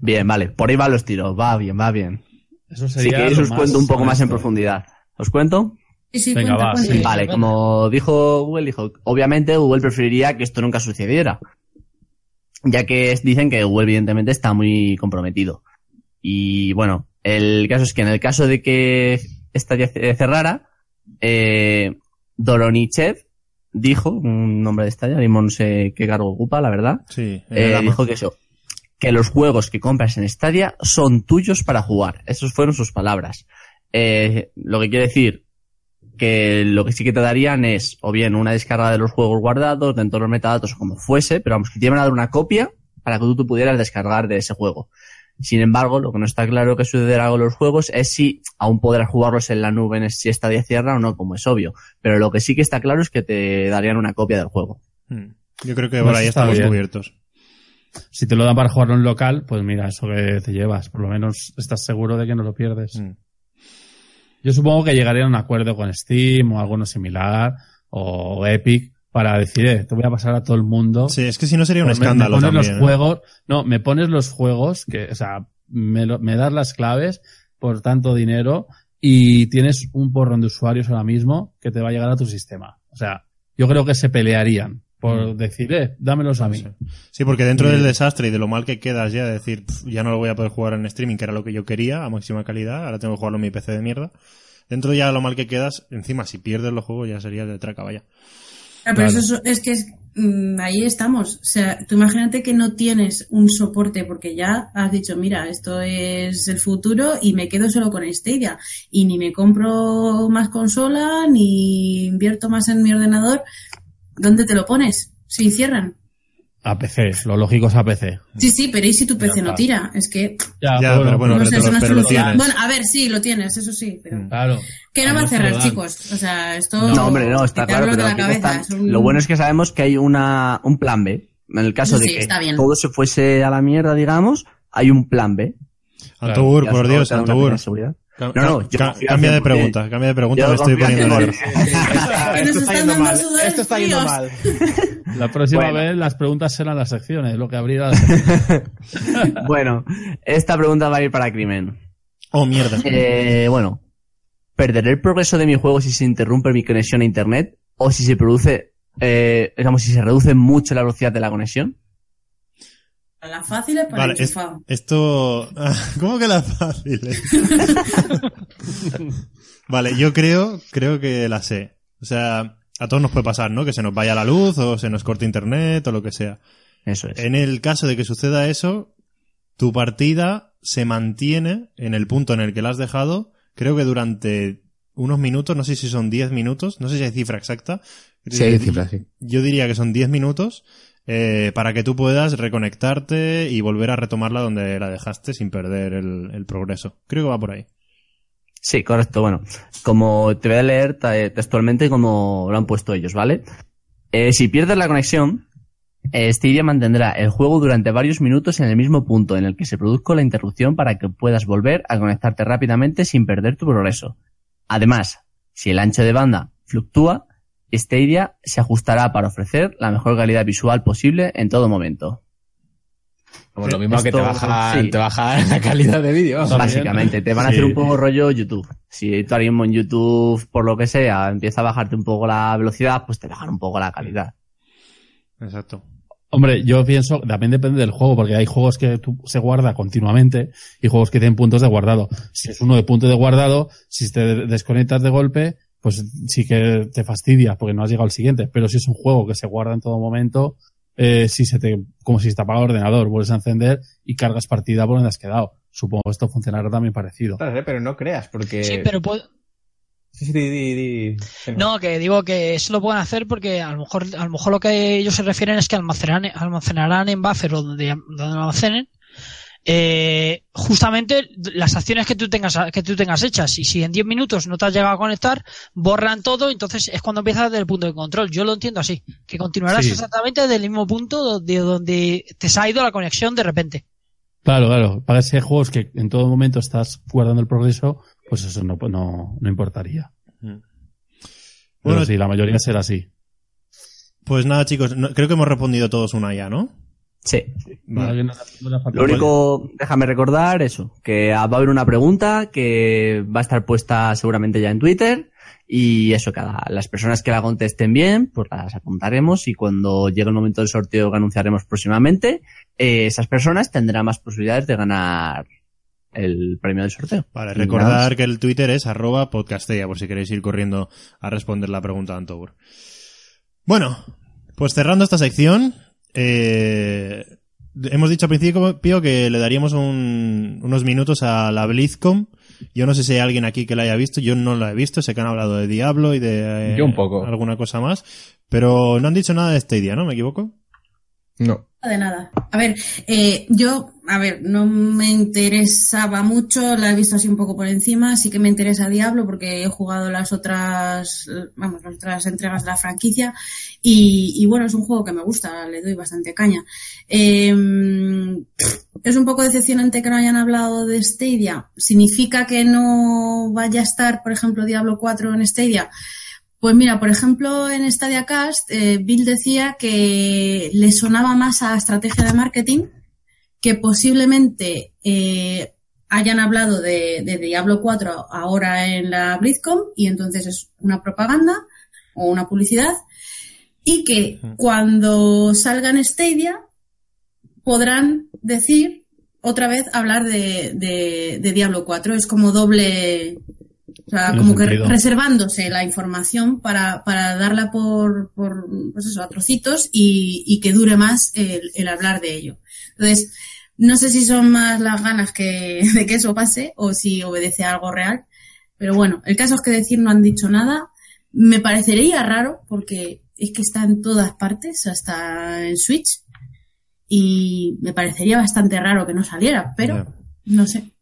[SPEAKER 3] Bien, vale, por ahí van los tiros, va bien, va bien.
[SPEAKER 6] Eso
[SPEAKER 3] Si
[SPEAKER 6] sería.
[SPEAKER 3] queréis
[SPEAKER 6] lo
[SPEAKER 3] os cuento un poco más en profundidad. ¿Os cuento?
[SPEAKER 2] Sí, sí,
[SPEAKER 6] Venga,
[SPEAKER 2] cuenta,
[SPEAKER 6] va,
[SPEAKER 2] cuenta.
[SPEAKER 6] sí.
[SPEAKER 3] Vale, como dijo Google, dijo, obviamente Google preferiría que esto nunca sucediera. Ya que es- dicen que Google evidentemente está muy comprometido. Y bueno, el caso es que en el caso de que ce- cerrara, eh, Doronichev dijo, un nombre de Stadia, ahora no sé qué cargo ocupa, la verdad,
[SPEAKER 1] Sí,
[SPEAKER 3] eh, dijo que eso, que los juegos que compras en Stadia son tuyos para jugar. Esas fueron sus palabras. Eh, lo que quiere decir que lo que sí que te darían es o bien una descarga de los juegos guardados dentro de los metadatos o como fuese, pero vamos, que te iban a dar una copia para que tú te pudieras descargar de ese juego. Sin embargo, lo que no está claro que sucederá con los juegos es si aún podrás jugarlos en la nube en si Stadia cierra o no, como es obvio. Pero lo que sí que está claro es que te darían una copia del juego.
[SPEAKER 1] Hmm. Yo creo que por ahí estamos
[SPEAKER 6] bien.
[SPEAKER 1] cubiertos.
[SPEAKER 6] Si te lo dan para jugarlo en local, pues mira, eso que te llevas. Por lo menos estás seguro de que no lo pierdes.
[SPEAKER 1] Hmm.
[SPEAKER 6] Yo supongo que llegarían a un acuerdo con Steam o alguno similar o Epic para decir, eh, te voy a pasar a todo el mundo.
[SPEAKER 1] Sí, es que si no sería un
[SPEAKER 6] Pues me-
[SPEAKER 1] escándalo
[SPEAKER 6] me pones
[SPEAKER 1] también.
[SPEAKER 6] los
[SPEAKER 1] ¿eh?
[SPEAKER 6] juegos, no, me pones los juegos que, o sea, me, lo- me das las claves por tanto dinero y tienes un porrón de usuarios ahora mismo que te va a llegar a tu sistema. O sea, yo creo que se pelearían por decir, eh, dámelos a mí.
[SPEAKER 1] Sí. Porque dentro
[SPEAKER 6] Sí.
[SPEAKER 1] del desastre y de lo mal que quedas ya, de decir, "Pf, ya no lo voy a poder jugar en streaming, que era lo que yo quería, a máxima calidad, ahora tengo que jugarlo en mi PC de mierda. Dentro ya de lo mal que quedas, encima, si pierdes los juegos ya sería de traca, vaya.
[SPEAKER 2] Ah, pero
[SPEAKER 6] Claro.
[SPEAKER 2] eso es, es que es- mm, ahí estamos. O sea, tú imagínate que no tienes un soporte porque ya has dicho, mira, esto es el futuro y me quedo solo con Stadia. Y ni me compro más consola, ni invierto más en mi ordenador. ¿Dónde te lo pones? Si cierran.
[SPEAKER 6] A PC, lo lógico es a PC.
[SPEAKER 2] Sí, sí, pero ¿y si tu PC no
[SPEAKER 6] está.
[SPEAKER 2] tira? Es que,
[SPEAKER 6] Ya,
[SPEAKER 1] Ya, pero bueno,
[SPEAKER 2] no
[SPEAKER 1] pero
[SPEAKER 2] sé,
[SPEAKER 1] lo- pero lo tienes.
[SPEAKER 2] Bueno, a ver, sí, lo tienes, eso sí, pero...
[SPEAKER 1] Mm.
[SPEAKER 6] Claro.
[SPEAKER 2] Que no va a cerrar, chicos. O sea, esto...
[SPEAKER 3] No, hombre, no, está claro, pero
[SPEAKER 2] cabeza.
[SPEAKER 3] está-
[SPEAKER 2] es un-
[SPEAKER 3] lo bueno es que sabemos que hay una, un plan B. En el caso de que todo se fuese a la mierda, digamos, hay un plan B.
[SPEAKER 1] Antubur,
[SPEAKER 3] Ya
[SPEAKER 1] por Dios,
[SPEAKER 3] te No, no,
[SPEAKER 1] ca-
[SPEAKER 3] yo
[SPEAKER 1] ca-
[SPEAKER 3] confío
[SPEAKER 1] cambia de
[SPEAKER 3] 100%.
[SPEAKER 1] pregunta, cambia de pregunta, me estoy poniendo
[SPEAKER 3] 100%.
[SPEAKER 1] nervioso.
[SPEAKER 2] Que nos
[SPEAKER 4] Esto está yendo mal. Esto está yendo mal.
[SPEAKER 6] La próxima
[SPEAKER 3] Bueno.
[SPEAKER 6] vez las preguntas serán las secciones, lo que abrirá las secciones.
[SPEAKER 3] bueno, esta pregunta va a ir para Crimen.
[SPEAKER 1] Oh, mierda.
[SPEAKER 3] Eh, bueno, ¿perderé el progreso de mi juego si se interrumpe mi conexión a internet? ¿O si se produce, eh, digamos, si se reduce mucho la velocidad de la conexión?
[SPEAKER 2] La fácil es para
[SPEAKER 1] Vale,
[SPEAKER 2] el
[SPEAKER 1] es- esto... ¿Cómo que la fácil? vale, yo creo, creo que la sé. O sea, a todos nos puede pasar, ¿no? Que se nos vaya la luz o se nos corte internet o lo que sea.
[SPEAKER 3] Eso es.
[SPEAKER 1] En el caso de que suceda eso, tu partida se mantiene en el punto en el que la has dejado, creo que durante unos minutos, no sé si son 10 minutos, no sé si hay cifra exacta.
[SPEAKER 4] Sí, hay cifras, sí.
[SPEAKER 1] Yo diría que son 10 minutos eh, para que tú puedas reconectarte y volver a retomarla donde la dejaste sin perder el, el progreso. Creo que va por ahí.
[SPEAKER 3] Sí, correcto. Bueno, como te voy a leer te- textualmente como lo han puesto ellos, ¿vale? Eh, si pierdes la conexión, eh, Stadia mantendrá el juego durante varios minutos en el mismo punto en el que se produzca la interrupción para que puedas volver a conectarte rápidamente sin perder tu progreso. Además, si el ancho de banda fluctúa, Stadia se ajustará para ofrecer la mejor calidad visual posible en todo momento.
[SPEAKER 4] Como lo mismo que te baja,
[SPEAKER 3] sí.
[SPEAKER 4] te baja la calidad de vídeo.
[SPEAKER 3] Básicamente, te van a
[SPEAKER 6] Sí.
[SPEAKER 3] hacer un poco rollo YouTube. Si tú ahora mismo en YouTube, por lo que sea, empieza a bajarte un poco la velocidad, pues te bajan un poco la calidad.
[SPEAKER 1] Exacto.
[SPEAKER 6] Hombre, yo pienso, también depende del juego, porque hay juegos que tú, se guarda continuamente y juegos que tienen puntos de guardado. Si es uno de punto de guardado, si te desconectas de golpe, pues sí que te fastidia porque no has llegado al siguiente. Pero si es un juego que se guarda en todo momento, eh, si se te, como si se te apaga el ordenador, vuelves a encender y cargas partida por donde has quedado. Supongo que esto funcionará también parecido.
[SPEAKER 4] Claro, pero no creas, porque...
[SPEAKER 5] Sí, pero
[SPEAKER 4] Sí, sí. Que
[SPEAKER 5] No, que digo que eso lo pueden hacer porque a lo mejor, a lo mejor lo que ellos se refieren es que almacenarán, almacenarán en buffer o donde, donde almacenen eh, justamente las acciones que tú tengas que tú tengas hechas y si en 10 minutos no te has llegado a conectar borran todo entonces es cuando empiezas desde el punto de control yo lo entiendo así que continuarás
[SPEAKER 6] Sí.
[SPEAKER 5] exactamente desde el mismo punto donde, donde te se ha ido la conexión de repente
[SPEAKER 6] Claro, claro. Para ese juegos que en todo momento estás guardando el progreso, pues eso no, no, no importaría. Pero
[SPEAKER 1] Bueno,
[SPEAKER 6] sí, la mayoría será así.
[SPEAKER 1] Pues nada, chicos, no- creo que hemos respondido todos una ya, ¿no?
[SPEAKER 3] Sí.
[SPEAKER 1] Vale.
[SPEAKER 3] Lo único, déjame recordar eso, que va a haber una pregunta que va a estar puesta seguramente ya en Twitter y eso, cada, las personas que la contesten bien, pues las apuntaremos y cuando llegue el momento del sorteo que anunciaremos próximamente, eh, esas personas tendrán más posibilidades de ganar el premio del sorteo.
[SPEAKER 1] Vale, recordar que el Twitter es arroba podcastella, por si queréis ir corriendo a responder la pregunta de Antobur. Bueno, pues cerrando esta sección, eh, hemos dicho al principio que le daríamos un- unos minutos a la BlizzCon. Yo no sé si hay alguien aquí que la haya visto, yo no la he visto, sé que han hablado de Diablo y de eh,
[SPEAKER 4] Yo un poco.
[SPEAKER 1] alguna cosa más, pero no han dicho nada de Stadia, ¿no? ¿Me equivoco?
[SPEAKER 4] No.
[SPEAKER 2] De nada. A ver, eh, yo, a ver, no me interesaba mucho, la he visto así un poco por encima, sí que me interesa Diablo porque he jugado las otras, vamos, las otras entregas de la franquicia y, y bueno, es un juego que me gusta, le doy bastante caña. Eh, es un poco decepcionante que no hayan hablado de Stadia. ¿Significa que no vaya a estar, por ejemplo, Diablo 4 en Stadia? Pues mira, por ejemplo, en Stadia Cast, eh, Bill decía que le sonaba más a estrategia de marketing, que posiblemente eh, hayan hablado de, de Diablo 4 ahora en la BlizzCon y entonces es una propaganda o una publicidad y que cuando salga en Stadia podrán decir otra vez hablar de, de, de Diablo 4. Es como doble, o sea, como que
[SPEAKER 6] sentido.
[SPEAKER 2] reservándose la información para, para darla por, por pues eso, a trocitos y, y que dure más el, el hablar de ello. Entonces, no sé si son más las ganas que, de que eso pase o si obedece a algo real. Pero bueno, el caso es que decir no han dicho nada. Me parecería raro porque es que está en todas partes, hasta en Switch. Y me parecería bastante raro que no saliera, pero no sé.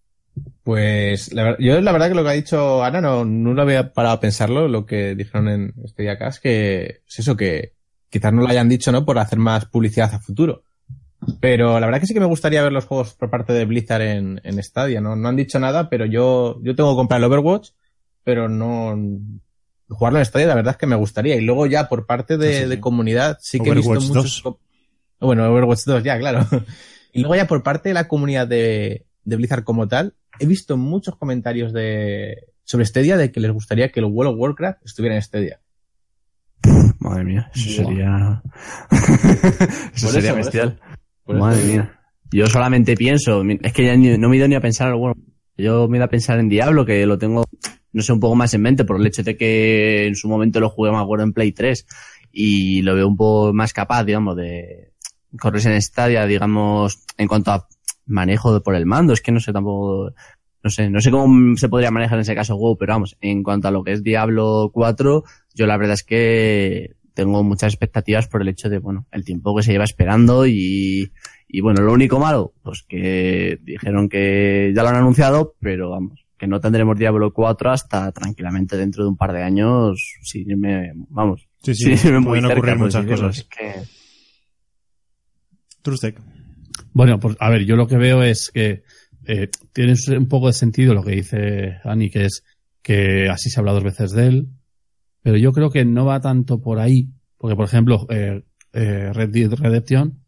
[SPEAKER 4] Pues la yo la verdad que lo que ha dicho Ana no, no lo había parado a pensarlo, lo que dijeron en este día acá, es que es eso que quizás no lo hayan dicho, ¿no? Por hacer más publicidad a futuro. Pero la verdad que sí que me gustaría ver los juegos por parte de Blizzard en, en Stadia, ¿no? No han dicho nada, pero yo, yo tengo que comprar el Overwatch, pero no, jugarlo en Stadia la verdad es que me gustaría. Y luego ya por parte de,
[SPEAKER 1] Sí, sí.
[SPEAKER 4] de comunidad sí que he visto muchos,
[SPEAKER 1] 2.
[SPEAKER 4] co- bueno, Overwatch 2 ya, claro. Y luego ya por parte de la comunidad de, de Blizzard como tal, he visto muchos comentarios de sobre Stadia de que les gustaría que el World of Warcraft estuviera en Stadia.
[SPEAKER 3] Madre mía, eso sería. eso sería bestial. Madre
[SPEAKER 4] eso-
[SPEAKER 3] mía. Yo solamente pienso, es que ya ni- no me he ido ni a pensar en World. Yo me he ido a pensar en Diablo, que lo tengo, no sé, un poco más en mente por el hecho de que en su momento lo jugué, me acuerdo, en Play 3 y lo veo un poco más capaz, digamos, de correrse en Stadia, digamos, en cuanto a manejo por el mando. Es que no sé tampoco, no sé, no sé cómo se podría manejar en ese caso WoW, pero vamos, en cuanto a lo que es Diablo 4, yo la verdad es que tengo muchas expectativas por el hecho de, bueno, el tiempo que se lleva esperando y, y bueno, lo único malo, pues que dijeron que ya lo han anunciado, pero vamos, que no tendremos Diablo 4 hasta tranquilamente dentro de un par de años, si me, vamos,
[SPEAKER 1] Sí, sí,
[SPEAKER 3] sí, muy
[SPEAKER 1] pueden
[SPEAKER 3] cerca,
[SPEAKER 1] ocurrir muchas cosas.
[SPEAKER 3] Es que-
[SPEAKER 1] Trustec.
[SPEAKER 6] Bueno, pues a ver, yo lo que veo es que eh, tiene un poco de sentido lo que dice Ani, que es que así se habla dos veces de él, pero yo creo que no va tanto por ahí, porque por ejemplo, eh, eh, Red Dead Redemption,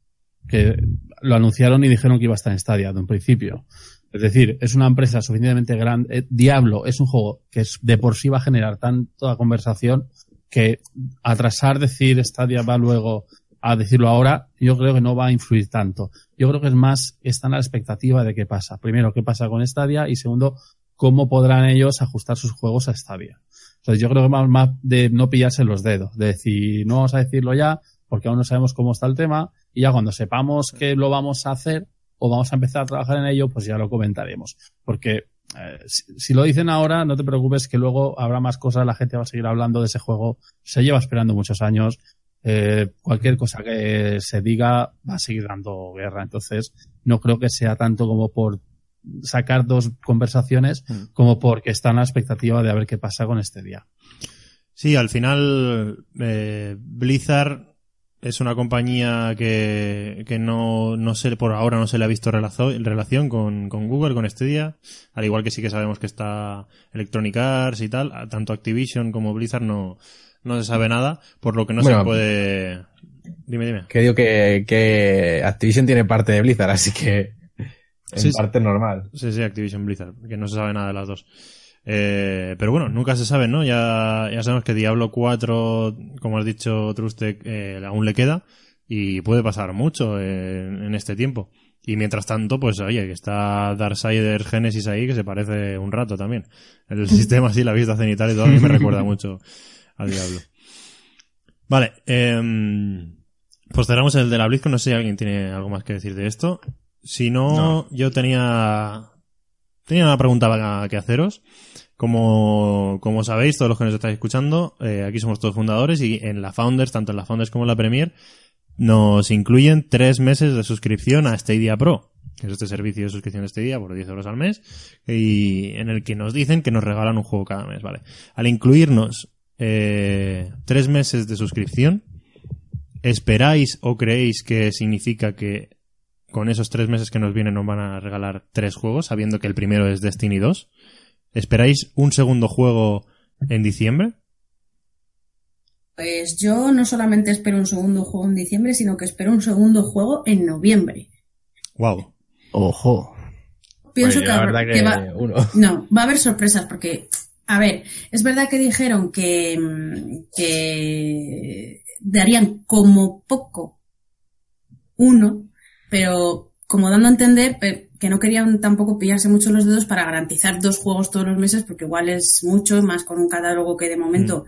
[SPEAKER 6] que lo anunciaron y dijeron que iba a estar en Stadia de un principio. Es decir, es una empresa suficientemente grande. eh, Diablo es un juego que es, de por sí va a generar tanta conversación que atrasar decir Stadia va luego a decirlo ahora, yo creo que no va a influir tanto. Yo creo que es más, están a la expectativa de qué pasa. Primero, qué pasa con Stadia y segundo, cómo podrán ellos ajustar sus juegos a Stadia. Entonces yo creo que más, más de no pillarse los dedos, de decir, no vamos a decirlo ya, porque aún no sabemos cómo está el tema, y ya cuando sepamos que lo vamos a hacer o vamos a empezar a trabajar en ello, pues ya lo comentaremos. Porque eh, si, si lo dicen ahora, no te preocupes que luego habrá más cosas, la gente va a seguir hablando de ese juego, se lleva esperando muchos años, eh, cualquier cosa que se diga va a seguir dando guerra. Entonces, no creo que sea tanto como por sacar dos conversaciones,
[SPEAKER 1] Mm.
[SPEAKER 6] como porque está en la expectativa de a ver qué pasa con este día.
[SPEAKER 1] Sí, al final eh, Blizzard es una compañía que, que no, no sé, por ahora no se le ha visto relazo- relación con, con Google, con Stadia, al igual que sí que sabemos que está Electronic Arts y tal, a- tanto Activision como Blizzard no, no se sabe nada, por lo que no
[SPEAKER 4] Bueno,
[SPEAKER 1] se puede... Dime, dime.
[SPEAKER 4] Que digo que, que Activision tiene parte de Blizzard, así que en
[SPEAKER 1] Sí,
[SPEAKER 4] parte normal.
[SPEAKER 1] Sí, sí, Activision Blizzard, que no se sabe nada de las dos. Eh, pero bueno, nunca se sabe, ¿no? Ya, ya sabemos que Diablo 4, como has dicho Trustek, eh, aún le queda y puede pasar mucho en, en este tiempo. Y mientras tanto, pues oye, que está Darksiders Genesis ahí, que se parece un rato también. El sistema así, la vista cenital y todo, a mí me recuerda mucho al Diablo. Vale, eh, pues cerramos el de la BlizzCon, no sé si alguien tiene algo más que decir de esto. Si no,
[SPEAKER 4] No.
[SPEAKER 1] yo tenía tenía una pregunta que haceros. Como, como sabéis, todos los que nos estáis escuchando, eh, aquí somos todos fundadores y en la Founders, tanto en la Founders como en la Premier, nos incluyen tres meses de suscripción a Stadia Pro, que es este servicio de suscripción de Stadia por 10 euros al mes, y en el que nos dicen que nos regalan un juego cada mes, ¿vale? Al incluirnos eh, tres meses de suscripción, ¿esperáis o creéis que significa que con esos tres meses que nos vienen nos van a regalar tres juegos, sabiendo que el primero es Destiny 2? ¿Esperáis un segundo juego en diciembre?
[SPEAKER 2] Pues yo no solamente espero un segundo juego en diciembre, sino que espero un segundo juego en noviembre.
[SPEAKER 1] Wow.
[SPEAKER 3] Ojo.
[SPEAKER 2] Pienso
[SPEAKER 4] Pues
[SPEAKER 2] que,
[SPEAKER 4] la
[SPEAKER 2] habrá-
[SPEAKER 4] verdad
[SPEAKER 2] que
[SPEAKER 4] que
[SPEAKER 2] va,
[SPEAKER 4] uno.
[SPEAKER 2] no, va a haber sorpresas porque, a ver, es verdad que dijeron que, mm, que darían como poco uno, pero como dando a entender que no querían tampoco pillarse mucho los dedos para garantizar dos juegos todos los meses, porque igual es mucho, más con un catálogo que de momento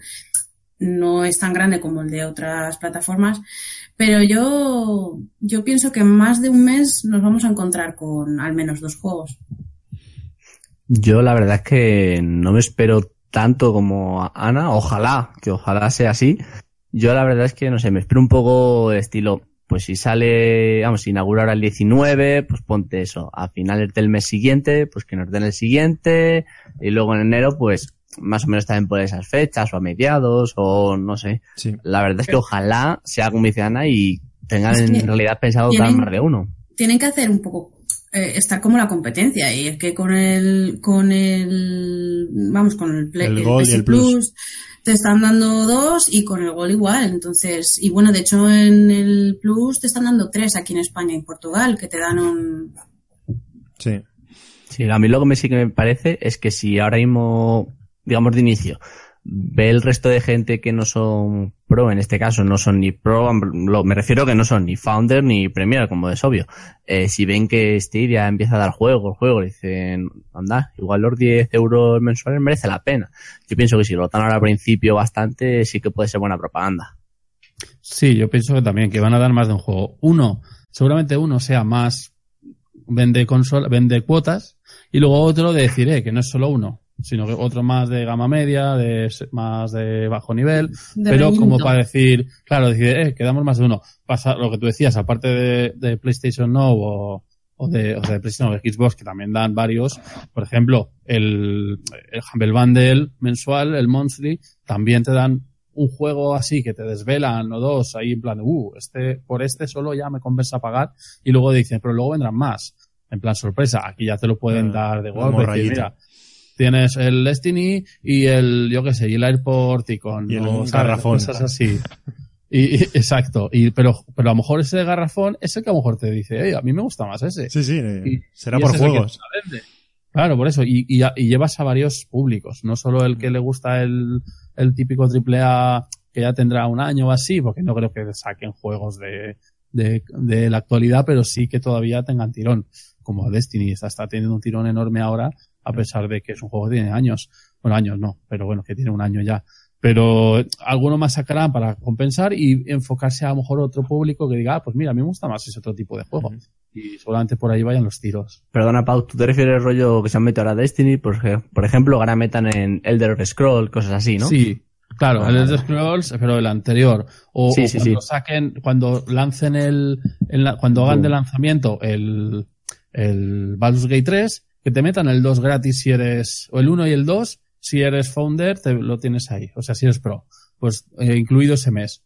[SPEAKER 2] no es tan grande como el de otras plataformas. Pero yo, yo pienso que en más de un mes nos vamos a encontrar con al menos dos juegos.
[SPEAKER 3] Yo la verdad es que no me espero tanto como Ana, ojalá, que ojalá sea así. Yo la verdad es que no sé, me espero un poco de estilo, pues si sale, vamos, si inaugura ahora el 19, pues ponte eso, a finales del mes siguiente, pues que nos den el siguiente, y luego en enero, pues más o menos también por esas fechas, o a mediados, o no sé.
[SPEAKER 1] Sí.
[SPEAKER 3] La verdad es que ojalá sea como dice Ana y tengan
[SPEAKER 2] Es que
[SPEAKER 3] en realidad pensado
[SPEAKER 2] tienen-
[SPEAKER 3] dar más de uno.
[SPEAKER 2] tienen que hacer un poco eh, estar como la competencia y es que con el con el vamos con el, Play-
[SPEAKER 1] El
[SPEAKER 2] el
[SPEAKER 1] Gold y el Plus.
[SPEAKER 2] te están dando dos y con el Gol igual entonces y bueno de hecho en el Plus te están dando tres aquí en España y en Portugal que te dan un
[SPEAKER 1] Sí.
[SPEAKER 3] Sí, a mí lo que me sí que me parece es que si ahora mismo, digamos de inicio, ve el resto de gente que no son pro, en este caso no son ni pro, me refiero que no son ni founder ni premier, como es obvio. Eh, si ven que Stadia empieza a dar juegos, juegos, dicen, anda, igual los 10 euros mensuales merece la pena. Yo pienso que si lo dan ahora al principio bastante, sí que puede ser buena propaganda.
[SPEAKER 6] Sí, yo pienso que también que van a dar más de un juego. Uno, seguramente uno sea más vende consola, vende cuotas y luego otro de decir eh, que no es solo uno, sino que otro más de gama media, de más de bajo nivel,
[SPEAKER 2] de
[SPEAKER 6] pero como para decir, claro, decir, eh, que damos más de uno. Pasa lo que tú decías, aparte de, de PlayStation Now o, o de, o sea, de PlayStation o de Xbox, que también dan varios, por ejemplo, el, el Humble Bundle mensual, el monthly, también te dan un juego así que te desvelan o dos ahí en plan de, uh, este, por este solo ya me compensa pagar y luego dicen, pero luego vendrán más. En plan sorpresa, aquí ya te lo pueden
[SPEAKER 1] Ah,
[SPEAKER 6] dar de golpe. decir, mira, tienes el Destiny y el, yo qué sé, y el Airport y con
[SPEAKER 1] Y el
[SPEAKER 6] los-
[SPEAKER 1] garrafón.
[SPEAKER 6] Cosas así. Y, y- exacto. Y, pero, pero a lo mejor ese garrafón es el que a lo mejor te dice, "Ey, a mí me gusta más ese.
[SPEAKER 1] Sí, sí. eh,
[SPEAKER 6] Y-
[SPEAKER 1] será por juegos.
[SPEAKER 6] Claro, por eso. Y, y, y llevas a varios públicos. No solo el que le gusta el, el típico triple A que ya tendrá un año o así, porque no creo que saquen juegos de, de, de la actualidad, pero sí que todavía tengan tirón, como Destiny está, está teniendo un tirón enorme ahora, a pesar de que es un juego que tiene años. Bueno, años no, pero bueno, que tiene un año ya. Pero alguno más sacarán para compensar y enfocarse a lo mejor otro público que diga, ah, pues mira, a mí me gusta más ese otro tipo de juego. Y seguramente por ahí vayan los tiros.
[SPEAKER 3] Perdona, Pau, ¿tú te refieres al rollo que se han metido ahora a Destiny? Por, ej- por ejemplo, ahora metan en Elder Scroll, cosas así, ¿no?
[SPEAKER 6] Sí, claro, el. Elder Scrolls, pero el anterior. O,
[SPEAKER 3] Sí,
[SPEAKER 6] o cuando
[SPEAKER 3] sí.
[SPEAKER 6] saquen, cuando lancen el, cuando hagan
[SPEAKER 3] Boom.
[SPEAKER 6] de lanzamiento el, el Baldur's Gate 3, que te metan el 2 gratis si eres, o el 1 y el 2, si eres founder, te lo tienes ahí. O sea, si eres pro, pues eh, incluido ese mes.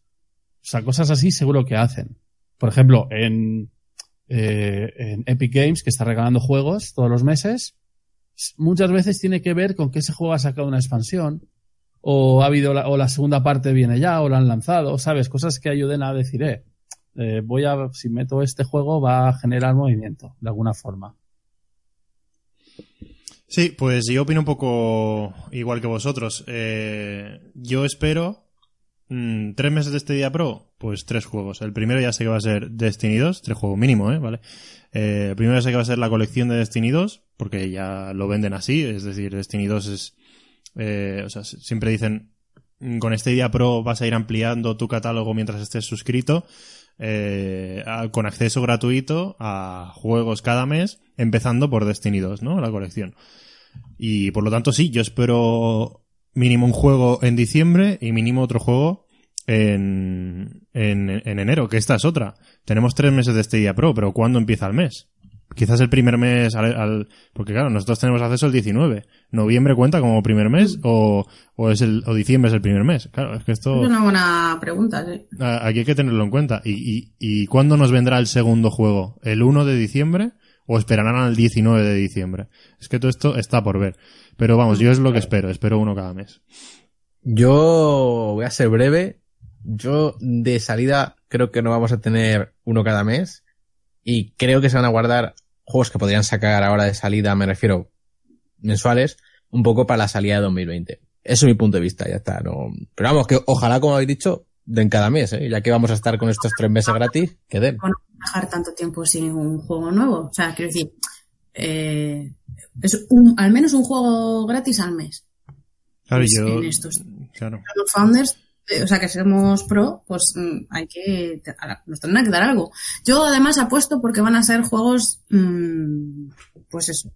[SPEAKER 6] O sea, cosas así seguro que hacen. Por ejemplo, en, eh, en Epic Games, que está regalando juegos todos los meses, muchas veces tiene que ver con que ese juego ha sacado una expansión, o ha habido la, o la segunda parte viene ya, o la han lanzado, ¿sabes? Cosas que ayuden a decir, eh, eh, voy a, si meto este juego va a generar movimiento, de alguna forma.
[SPEAKER 1] Sí, pues yo opino un poco igual que vosotros. Eh, yo espero mm, tres meses de este día pro, pues tres juegos. El primero ya sé que va a ser Destiny 2, tres juegos mínimo, ¿eh? ¿Vale? Eh, el primero ya sé que va a ser la colección de Destiny 2, porque ya lo venden así, es decir, Destiny 2 es... eh, o sea, siempre dicen, mm, con este día pro vas a ir ampliando tu catálogo mientras estés suscrito. Eh, con acceso gratuito a juegos cada mes, empezando por Destiny 2, ¿no? La colección. Y por lo tanto, sí, yo espero mínimo un juego en diciembre y mínimo otro juego en, en, en enero, que esta es otra. Tenemos tres meses de este día pro, pero ¿cuándo empieza el mes? Quizás el primer mes al, al- porque claro, nosotros tenemos acceso el 19. ¿Noviembre cuenta como primer mes o, o es el, o diciembre es el primer mes? Claro, es que esto...
[SPEAKER 2] Es una buena pregunta, sí.
[SPEAKER 1] A- Aquí hay que tenerlo en cuenta. ¿Y, y, y cuándo nos vendrá el segundo juego? ¿El 1 de diciembre o esperarán al 19 de diciembre? Es que todo esto está por ver. Pero vamos, yo es lo que espero. Espero uno cada mes.
[SPEAKER 4] Yo voy a ser breve. Yo de salida creo que no vamos a tener uno cada mes. Y creo que se van a guardar juegos que podrían sacar ahora de salida, me refiero mensuales, un poco para la salida de 2020. Eso es mi punto de vista, ya está. No... Pero vamos, que ojalá, como habéis dicho, den cada mes, ¿eh? ya que vamos a estar con estos tres meses gratis, que den.
[SPEAKER 2] O no dejar tanto tiempo sin un juego nuevo. O sea, quiero decir, eh, es un, al menos un juego gratis al mes.
[SPEAKER 1] Claro,
[SPEAKER 2] Pues
[SPEAKER 1] yo.
[SPEAKER 2] en estos.
[SPEAKER 1] Claro.
[SPEAKER 2] Los founders, o sea, que seremos pro, pues mm, hay que, nos tendrán que dar algo. Yo además apuesto porque van a ser juegos, mm, pues eso.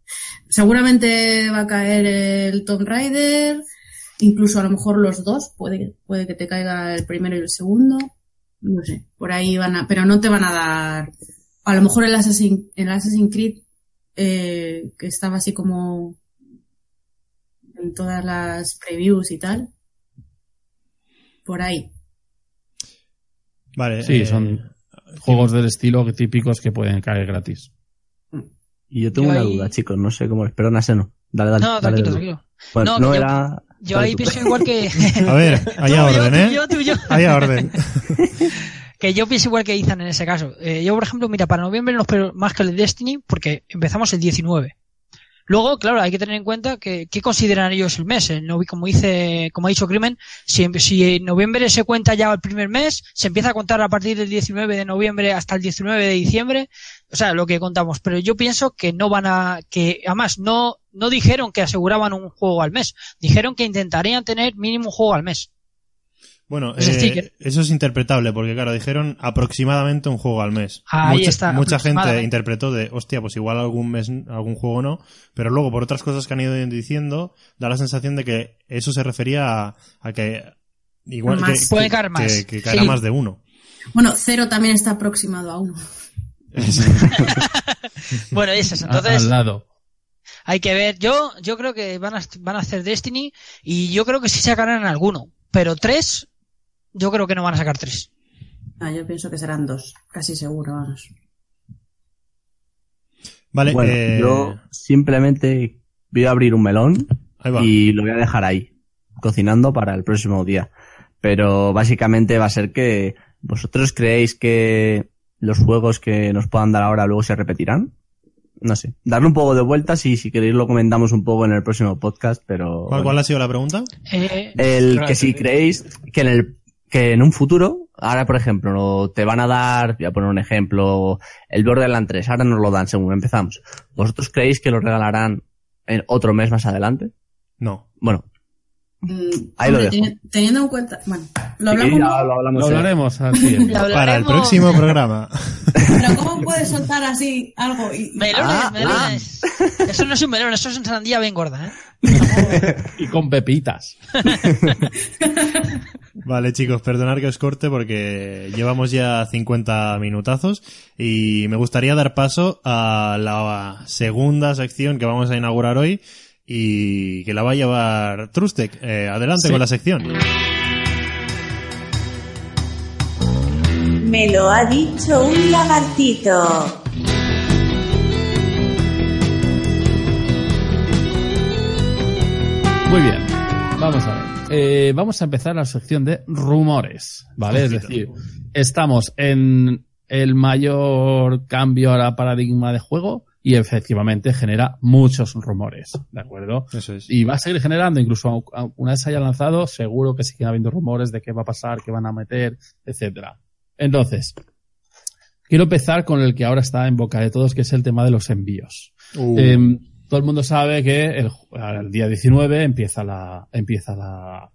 [SPEAKER 2] Seguramente va a caer el Tomb Raider, incluso a lo mejor los dos, puede, puede que te caiga el primero y el segundo. No sé, por ahí van a, pero no te van a dar, a lo mejor el Assassin, el Assassin's Creed, eh, que estaba así como en todas las previews y tal. Por ahí.
[SPEAKER 1] Vale.
[SPEAKER 6] Sí,
[SPEAKER 1] eh,
[SPEAKER 6] son juegos del estilo que típicos que pueden caer gratis.
[SPEAKER 3] Y yo tengo
[SPEAKER 5] Yo
[SPEAKER 3] una
[SPEAKER 5] ahí-
[SPEAKER 3] duda, chicos, no sé cómo es. Perdona, Seno. Dale, dale.
[SPEAKER 5] No,
[SPEAKER 3] dale,
[SPEAKER 5] tranquilo,
[SPEAKER 3] dale.
[SPEAKER 5] tranquilo.
[SPEAKER 3] Bueno,
[SPEAKER 5] No,
[SPEAKER 3] no,
[SPEAKER 5] que yo-
[SPEAKER 3] era...
[SPEAKER 5] Yo ahí
[SPEAKER 3] tú.
[SPEAKER 5] pienso igual que...
[SPEAKER 1] A ver,
[SPEAKER 5] yo,
[SPEAKER 1] orden,
[SPEAKER 5] tú,
[SPEAKER 1] ¿eh?
[SPEAKER 5] yo, tú, yo.
[SPEAKER 1] Haya orden.
[SPEAKER 5] Que yo pienso igual que Ethan en ese caso. Eh, yo, por ejemplo, mira, para noviembre no espero más que el de Destiny porque empezamos el 19. Luego, claro, hay que tener en cuenta que qué consideran ellos el mes. Como dice, como ha dicho Crimen, si, si en noviembre se cuenta ya el primer mes, se empieza a contar a partir del 19 de noviembre hasta el 19 de diciembre. O sea, lo que contamos. Pero yo pienso que no van a, que además no, no dijeron que aseguraban un juego al mes. Dijeron que intentarían tener mínimo un juego al mes.
[SPEAKER 1] Bueno, eh, eso es interpretable, porque claro, dijeron aproximadamente un juego al mes.
[SPEAKER 5] Ahí
[SPEAKER 1] mucha,
[SPEAKER 5] está,
[SPEAKER 1] mucha gente interpretó de, hostia, pues igual algún mes, algún juego no, pero luego por otras cosas que han ido diciendo, da la sensación de que eso se refería a, a que igual
[SPEAKER 2] Más.
[SPEAKER 1] que,
[SPEAKER 5] Puede
[SPEAKER 1] que-
[SPEAKER 5] caer más.
[SPEAKER 1] que, que caerá
[SPEAKER 5] Sí.
[SPEAKER 1] más de uno.
[SPEAKER 2] Bueno, cero también está aproximado a uno.
[SPEAKER 5] Bueno, eso es.
[SPEAKER 6] A-
[SPEAKER 5] Entonces,
[SPEAKER 6] al lado.
[SPEAKER 5] Hay que ver, yo, yo creo que van a, van a hacer Destiny y yo creo que sí sacarán alguno, pero tres, yo creo que no van a sacar tres.
[SPEAKER 2] Ah, yo pienso que serán dos, casi seguro, vamos.
[SPEAKER 1] Vale,
[SPEAKER 3] Bueno,
[SPEAKER 1] eh,
[SPEAKER 3] yo simplemente voy a abrir un melón y lo voy a dejar ahí, cocinando para el próximo día. Pero básicamente va a ser que vosotros creéis que los juegos que nos puedan dar ahora luego se repetirán. No sé, darle un poco de vueltas y si queréis lo comentamos un poco en el próximo podcast, pero...
[SPEAKER 1] ¿Cuál,
[SPEAKER 3] bueno.
[SPEAKER 1] cuál ha sido la pregunta?
[SPEAKER 5] Eh,
[SPEAKER 3] El que si creéis que en el que en un futuro, ahora por ejemplo, te van a dar, voy a poner un ejemplo, el Borderlands 3, ahora nos lo dan según empezamos. ¿Vosotros creéis que lo regalarán en otro mes más adelante?
[SPEAKER 1] No.
[SPEAKER 3] Bueno, Ahí lo
[SPEAKER 2] hombre,
[SPEAKER 3] dejo.
[SPEAKER 2] teni- teniendo en cuenta, bueno, lo
[SPEAKER 3] sí,
[SPEAKER 2] hablamos.
[SPEAKER 3] ya lo hablamos.
[SPEAKER 6] Lo hablaremos siguiente.
[SPEAKER 5] Lo
[SPEAKER 1] Para el
[SPEAKER 5] hablaremos.
[SPEAKER 1] próximo programa.
[SPEAKER 2] Pero ¿cómo puedes soltar así algo? Y,
[SPEAKER 5] Melones,
[SPEAKER 3] Ah,
[SPEAKER 5] melones. Eso no es un melón, eso es una sandía bien gorda, ¿eh?
[SPEAKER 6] Y con pepitas.
[SPEAKER 1] Vale, chicos, perdonad que os corte porque llevamos ya 50 minutazos y me gustaría dar paso a la segunda sección que vamos a inaugurar hoy y que la va a llevar Trustec. Eh, adelante
[SPEAKER 6] Sí.
[SPEAKER 1] con la sección.
[SPEAKER 8] Me lo ha dicho un lagartito.
[SPEAKER 6] Muy bien. Vamos a ver. Eh, vamos a empezar la sección de rumores, ¿vale? Es decir, estamos en el mayor cambio ahora paradigma de juego y efectivamente genera muchos rumores, ¿de acuerdo?
[SPEAKER 1] Eso es.
[SPEAKER 6] Y va a seguir generando, incluso una vez se haya lanzado, seguro que siguen habiendo rumores de qué va a pasar, qué van a meter, etcétera. Entonces, quiero empezar con el que ahora está en boca de todos, que es el tema de los envíos.
[SPEAKER 1] Uh,
[SPEAKER 6] Eh, todo el mundo sabe que el, el día 19 empieza la, empieza la,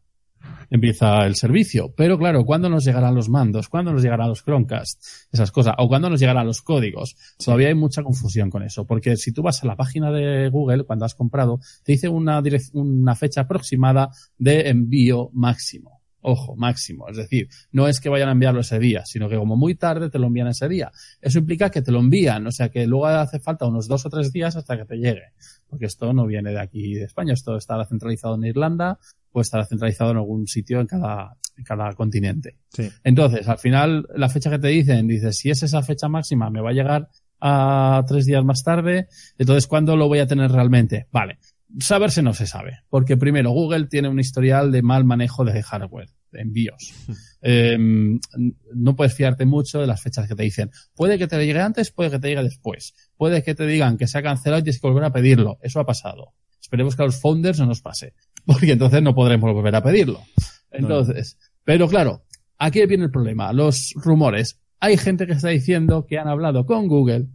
[SPEAKER 6] empieza el servicio. Pero claro, ¿cuándo nos llegarán los mandos? ¿Cuándo nos llegarán los Chromecast? Esas cosas. O ¿cuándo nos llegarán los códigos? Todavía hay mucha confusión con eso. Porque si tú vas a la página de Google, cuando has comprado, te dice una, una fecha aproximada de envío máximo. Ojo, máximo. Es decir, no es que vayan a enviarlo ese día, sino que como muy tarde te lo envían ese día. Eso implica que te lo envían, o sea que luego hace falta unos dos o tres días hasta que te llegue. Porque esto no viene de aquí de España, esto estará centralizado en Irlanda o estará centralizado en algún sitio en cada, en cada continente.
[SPEAKER 1] sí.
[SPEAKER 6] Entonces, al final, la fecha que te dicen, dices, si es esa fecha máxima, me va a llegar a tres días más tarde, entonces, ¿cuándo lo voy a tener realmente? Vale. Saberse no se sabe, porque primero Google tiene un historial de mal manejo de hardware, de envíos. Eh, no puedes fiarte mucho de las fechas que te dicen. Puede que te llegue antes, puede que te llegue después. Puede que te digan que se ha cancelado y tienes que volver a pedirlo. Eso ha pasado. Esperemos que a los founders no nos pase, porque entonces no podremos volver a pedirlo. Entonces, pero claro, aquí viene el problema. Los rumores. Hay gente que está diciendo que han hablado con Google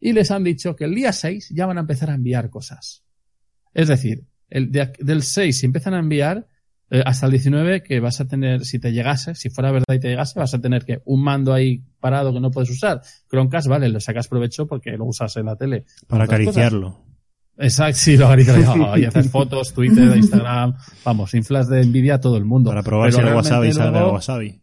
[SPEAKER 6] y les han dicho que el día 6 ya van a empezar a enviar cosas. Es decir, el de- del 6 si empiezan a enviar eh, hasta el 19 que vas a tener, si te llegase, si fuera verdad y te llegase, vas a tener que un mando ahí parado que no puedes usar. Chromecast, vale, le sacas provecho porque lo usas en la tele.
[SPEAKER 1] Para
[SPEAKER 6] cosas.
[SPEAKER 1] acariciarlo.
[SPEAKER 6] Exacto, sí, lo acaricias y haces fotos, Twitter, Instagram, vamos, inflas de envidia a todo el mundo.
[SPEAKER 1] Para probar si el wasabi
[SPEAKER 6] realmente
[SPEAKER 1] sabe a
[SPEAKER 6] luego-
[SPEAKER 1] wasabi.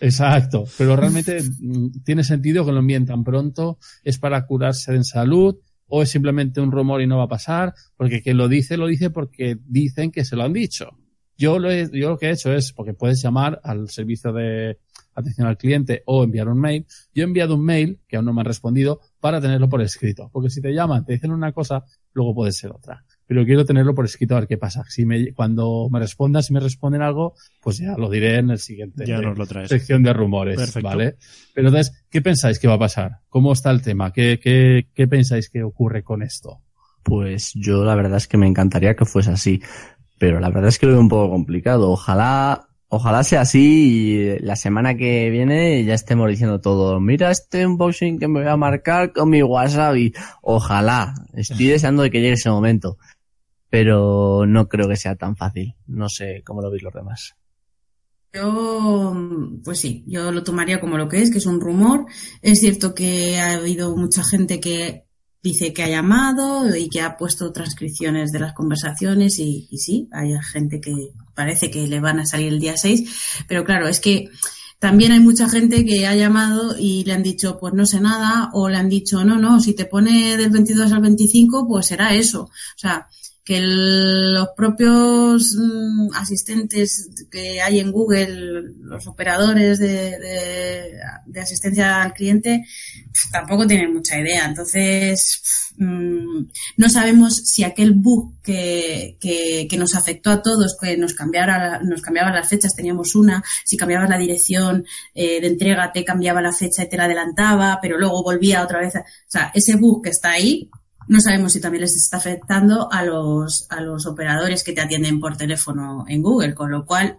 [SPEAKER 6] Exacto, pero realmente mm, tiene sentido que lo envíen tan pronto, es para curarse en salud o es simplemente un rumor y no va a pasar, porque quien lo dice, lo dice porque dicen que se lo han dicho. Yo lo, he- yo lo que he hecho es, porque puedes llamar al servicio de atención al cliente o enviar un mail. Yo he enviado un mail, que aún no me han respondido, para tenerlo por escrito. Porque si te llaman, te dicen una cosa, luego puede ser otra. Pero quiero tenerlo por escrito a ver qué pasa. Si me, cuando me respondan, si me responden algo, pues ya lo diré en el siguiente
[SPEAKER 1] Ya nos lo traes.
[SPEAKER 6] sección de rumores,
[SPEAKER 1] Perfecto.
[SPEAKER 6] ¿vale? Pero entonces, ¿qué pensáis que va a pasar? ¿Cómo está el tema? ¿Qué, qué, qué pensáis que ocurre con esto?
[SPEAKER 3] Pues yo la verdad es que me encantaría que fuese así, pero la verdad es que lo veo un poco complicado. Ojalá, ojalá sea así y la semana que viene ya estemos diciendo todo. Mira este unboxing que me voy a marcar con mi wasabi. Ojalá. Estoy deseando de que llegue ese momento. Pero no creo que sea tan fácil. No sé cómo lo veis los demás.
[SPEAKER 2] Yo, pues sí, yo lo tomaría como lo que es, que es un rumor. Es cierto que ha habido mucha gente que dice que ha llamado y que ha puesto transcripciones de las conversaciones y, sí, hay gente que parece que le van a salir el día 6, pero claro, es que también hay mucha gente que ha llamado y le han dicho, pues no sé nada, o le han dicho, no, no, si te pone del 22 al 25, pues será eso. O sea, que los propios mm, asistentes que hay en Google, los operadores de, asistencia al cliente, tampoco tienen mucha idea. Entonces, mm, no sabemos si aquel bug que, que, que nos afectó a todos, que nos cambiara, nos cambiaba las fechas, teníamos una, si cambiabas la dirección eh, de entrega, te cambiaba la fecha y te la adelantaba, pero luego volvía otra vez. o sea, ese bug que está ahí, no sabemos si también les está afectando a los, a los operadores que te atienden por teléfono en Google, con lo cual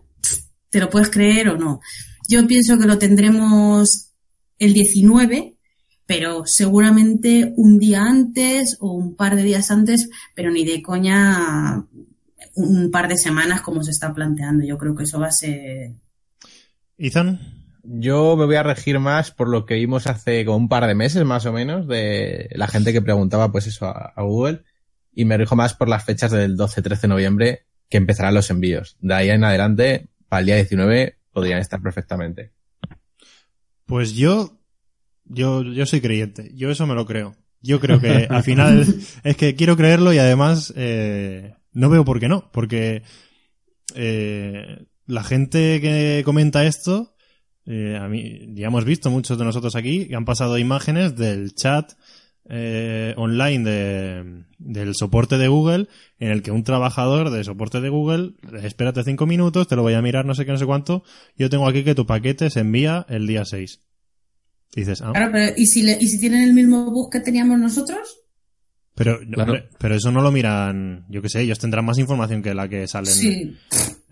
[SPEAKER 2] te lo puedes creer o no. Yo pienso que lo tendremos el 19, pero seguramente un día antes o un par de días antes, pero ni de coña un par de semanas como se está planteando. Yo creo que eso va a ser...
[SPEAKER 1] Ethan,
[SPEAKER 4] Yo me voy a regir más por lo que vimos hace como un par de meses más o menos de la gente que preguntaba pues eso a, a Google y me rijo más por las fechas del 12-13 de noviembre que empezarán los envíos. De ahí en adelante, para el día 19 podrían estar perfectamente.
[SPEAKER 1] pues yo, yo, yo soy creyente. Yo eso me lo creo. Yo creo que al final es que quiero creerlo y además eh, no veo por qué no, porque eh, la gente que comenta esto, eh, a mí ya hemos visto muchos de nosotros aquí que han pasado imágenes del chat eh, online de, del soporte de Google en el que un trabajador de soporte de Google, espérate cinco minutos, te lo voy a mirar no sé qué, no sé cuánto, yo tengo aquí que tu paquete se envía el día 6. Dices, ah,
[SPEAKER 2] Claro, pero ¿y si, le- ¿y si tienen el mismo bus que teníamos nosotros?
[SPEAKER 1] pero,
[SPEAKER 4] Claro.
[SPEAKER 1] hombre, pero eso no lo miran, yo qué sé, ellos tendrán más información que la que sale en,
[SPEAKER 2] Sí,
[SPEAKER 1] en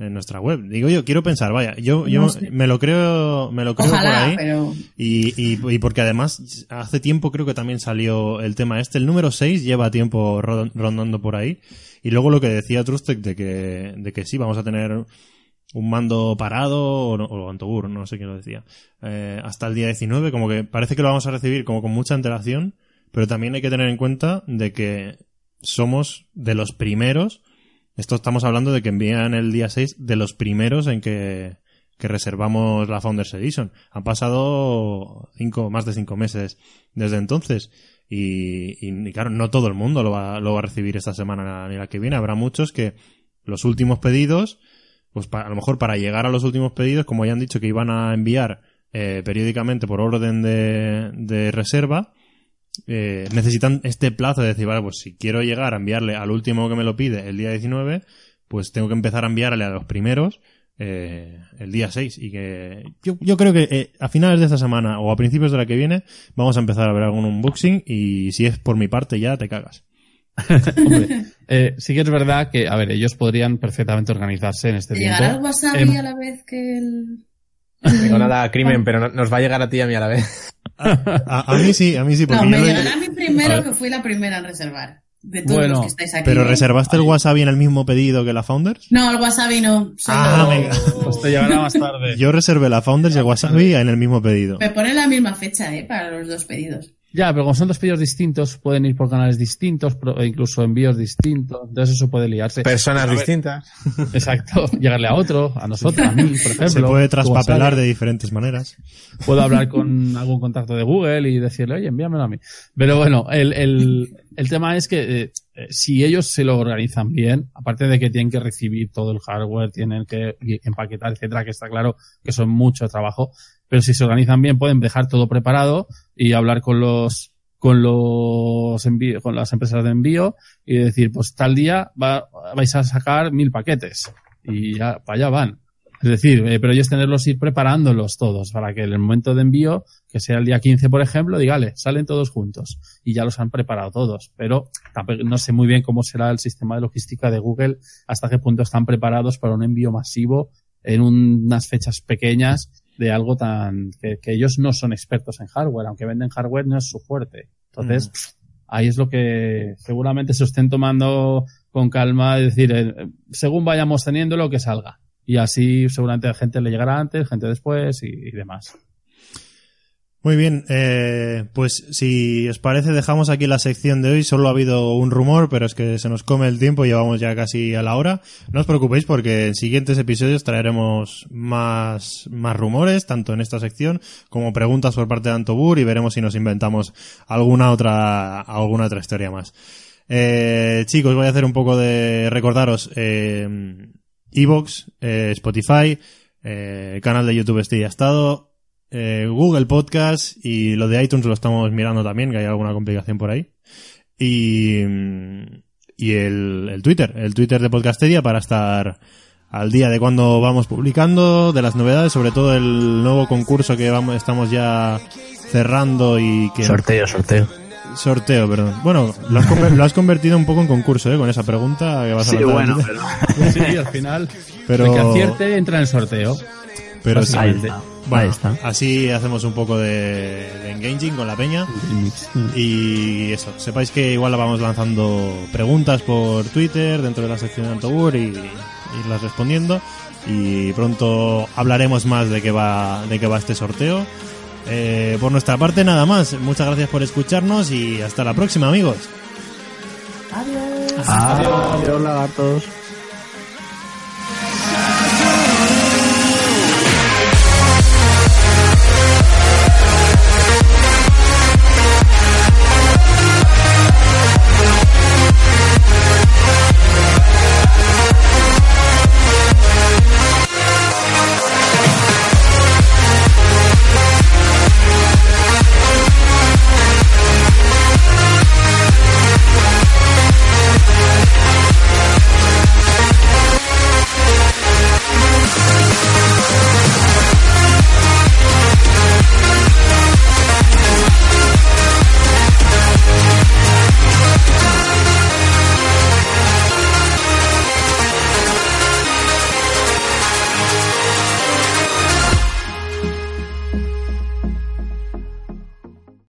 [SPEAKER 1] nuestra web. Digo yo, quiero pensar, vaya, yo, yo
[SPEAKER 2] No sé.
[SPEAKER 1] me lo creo, me lo creo por ahí.
[SPEAKER 2] pero...
[SPEAKER 1] Y, y, y porque además hace tiempo creo que también salió el tema este. El número 6 lleva tiempo ro- rondando por ahí. Y luego lo que decía Trustek de que, de que sí, vamos a tener un mando parado o, o Antobur, no sé quién lo decía. eh, hasta el día 19, como que parece que lo vamos a recibir como con mucha antelación. Pero también hay que tener en cuenta de que somos de los primeros. Esto estamos hablando de que envían el día 6 de los primeros en que, que reservamos la Founders Edition. Han pasado cinco, más de cinco meses desde entonces. Y, claro, no todo el mundo lo va, lo va a recibir esta semana ni la que viene. Habrá muchos que los últimos pedidos, pues pa- a lo mejor para llegar a los últimos pedidos, como ya han dicho que iban a enviar eh, periódicamente por orden de, de reserva, eh, necesitan este plazo de decir, vale, pues si quiero llegar a enviarle al último que me lo pide el día 19, pues tengo que empezar a enviarle a los primeros eh, el día 6. Y que yo, yo creo que eh, a finales de esta semana o a principios de la que viene vamos a empezar a ver algún unboxing y si es por mi parte ya te cagas.
[SPEAKER 6] Hombre, eh, sí que es verdad que, a ver, ellos podrían perfectamente organizarse en este tiempo.
[SPEAKER 2] ¿Llegará el WhatsApp
[SPEAKER 6] Em,
[SPEAKER 2] a la vez que el...?
[SPEAKER 4] Tengo nada crimen, pero no- nos va a llegar a ti y a mí a la vez.
[SPEAKER 1] A, a mí sí, a mí sí, porque
[SPEAKER 2] No, me llegará a mí primero que fui la primera en reservar. De todos
[SPEAKER 6] Bueno,
[SPEAKER 2] los que estáis aquí.
[SPEAKER 1] Pero
[SPEAKER 2] ¿eh?
[SPEAKER 1] reservaste el wasabi en el mismo pedido que la Founders.
[SPEAKER 2] No, el wasabi no.
[SPEAKER 1] Ah, venga.
[SPEAKER 6] Pues te llegará más tarde.
[SPEAKER 1] Yo reservé la Founders y el wasabi en el mismo pedido.
[SPEAKER 2] Me pone la misma fecha, ¿eh? Para los dos pedidos.
[SPEAKER 6] Ya, pero como son dos pedidos distintos, pueden ir por canales distintos, e incluso envíos distintos, entonces eso puede liarse.
[SPEAKER 4] Personas
[SPEAKER 6] ver,
[SPEAKER 4] distintas.
[SPEAKER 6] Exacto, llegarle a otro, a nosotros, a mí, por ejemplo.
[SPEAKER 1] Se puede traspapelar de diferentes maneras.
[SPEAKER 6] Puedo hablar con algún contacto de Google y decirle, oye, envíamelo a mí. Pero bueno, el, el, el tema es que eh, eh, si ellos se lo organizan bien, aparte de que tienen que recibir todo el hardware, tienen que empaquetar, etcétera, que está claro que son mucho trabajo, pero si se organizan bien pueden dejar todo preparado y hablar con los con los envío, con las empresas de envío y decir, pues tal día va- vais a sacar mil paquetes y ya para allá van. Es decir, eh, pero ellos tenerlos ir preparándolos todos para que en el momento de envío, que sea el día 15, por ejemplo, dígale, salen todos juntos y ya los han preparado todos. Pero no sé muy bien cómo será el sistema de logística de Google, hasta qué punto están preparados para un envío masivo en un- unas fechas pequeñas de algo tan que, que ellos no son expertos en hardware, aunque venden hardware no es su fuerte. Entonces, pff, ahí es lo que seguramente se estén tomando con calma, es decir, eh, según vayamos teniendo lo que salga. Y así seguramente a gente le llegará antes, gente después y, y demás.
[SPEAKER 1] Muy bien, eh, pues si os parece dejamos aquí la sección de hoy. Solo ha habido un rumor, pero es que se nos come el tiempo, llevamos ya casi a la hora. No os preocupéis porque en siguientes episodios traeremos más, más rumores, tanto en esta sección como preguntas por parte de Antobur y veremos si nos inventamos alguna otra, alguna otra historia más. Eh, chicos, voy a hacer un poco de recordaros, eh, Evox, eh, Spotify, eh, canal de YouTube estoy ya estado, eh, Google Podcast y lo de iTunes lo estamos mirando también, que hay alguna complicación por ahí. Y, y el, el Twitter, el Twitter de Podcastedia para estar al día de cuando vamos publicando, de las novedades, sobre todo el nuevo concurso que vamos, estamos ya cerrando y que
[SPEAKER 3] Sorteo, sorteo.
[SPEAKER 1] Sorteo, perdón. Bueno, lo has, lo has convertido un poco en concurso, ¿eh? Con esa pregunta que vas a
[SPEAKER 3] Sí, bueno, pero...
[SPEAKER 6] Sí, al final,
[SPEAKER 1] Pero-
[SPEAKER 6] el que acierte entra en el sorteo.
[SPEAKER 1] Pero sí.
[SPEAKER 3] Ahí
[SPEAKER 6] Básicamente.
[SPEAKER 3] está.
[SPEAKER 1] Bueno,
[SPEAKER 3] Ahí está.
[SPEAKER 1] así hacemos un poco de, de engaging con la peña. Y eso, sepáis que igual la vamos lanzando preguntas por Twitter dentro de la sección de Antobur y irlas respondiendo. Y pronto hablaremos más de qué va, de qué va este sorteo. Eh, por nuestra parte, nada más. Muchas gracias por escucharnos y hasta la próxima, amigos.
[SPEAKER 2] Adiós.
[SPEAKER 3] Adiós, lagartos.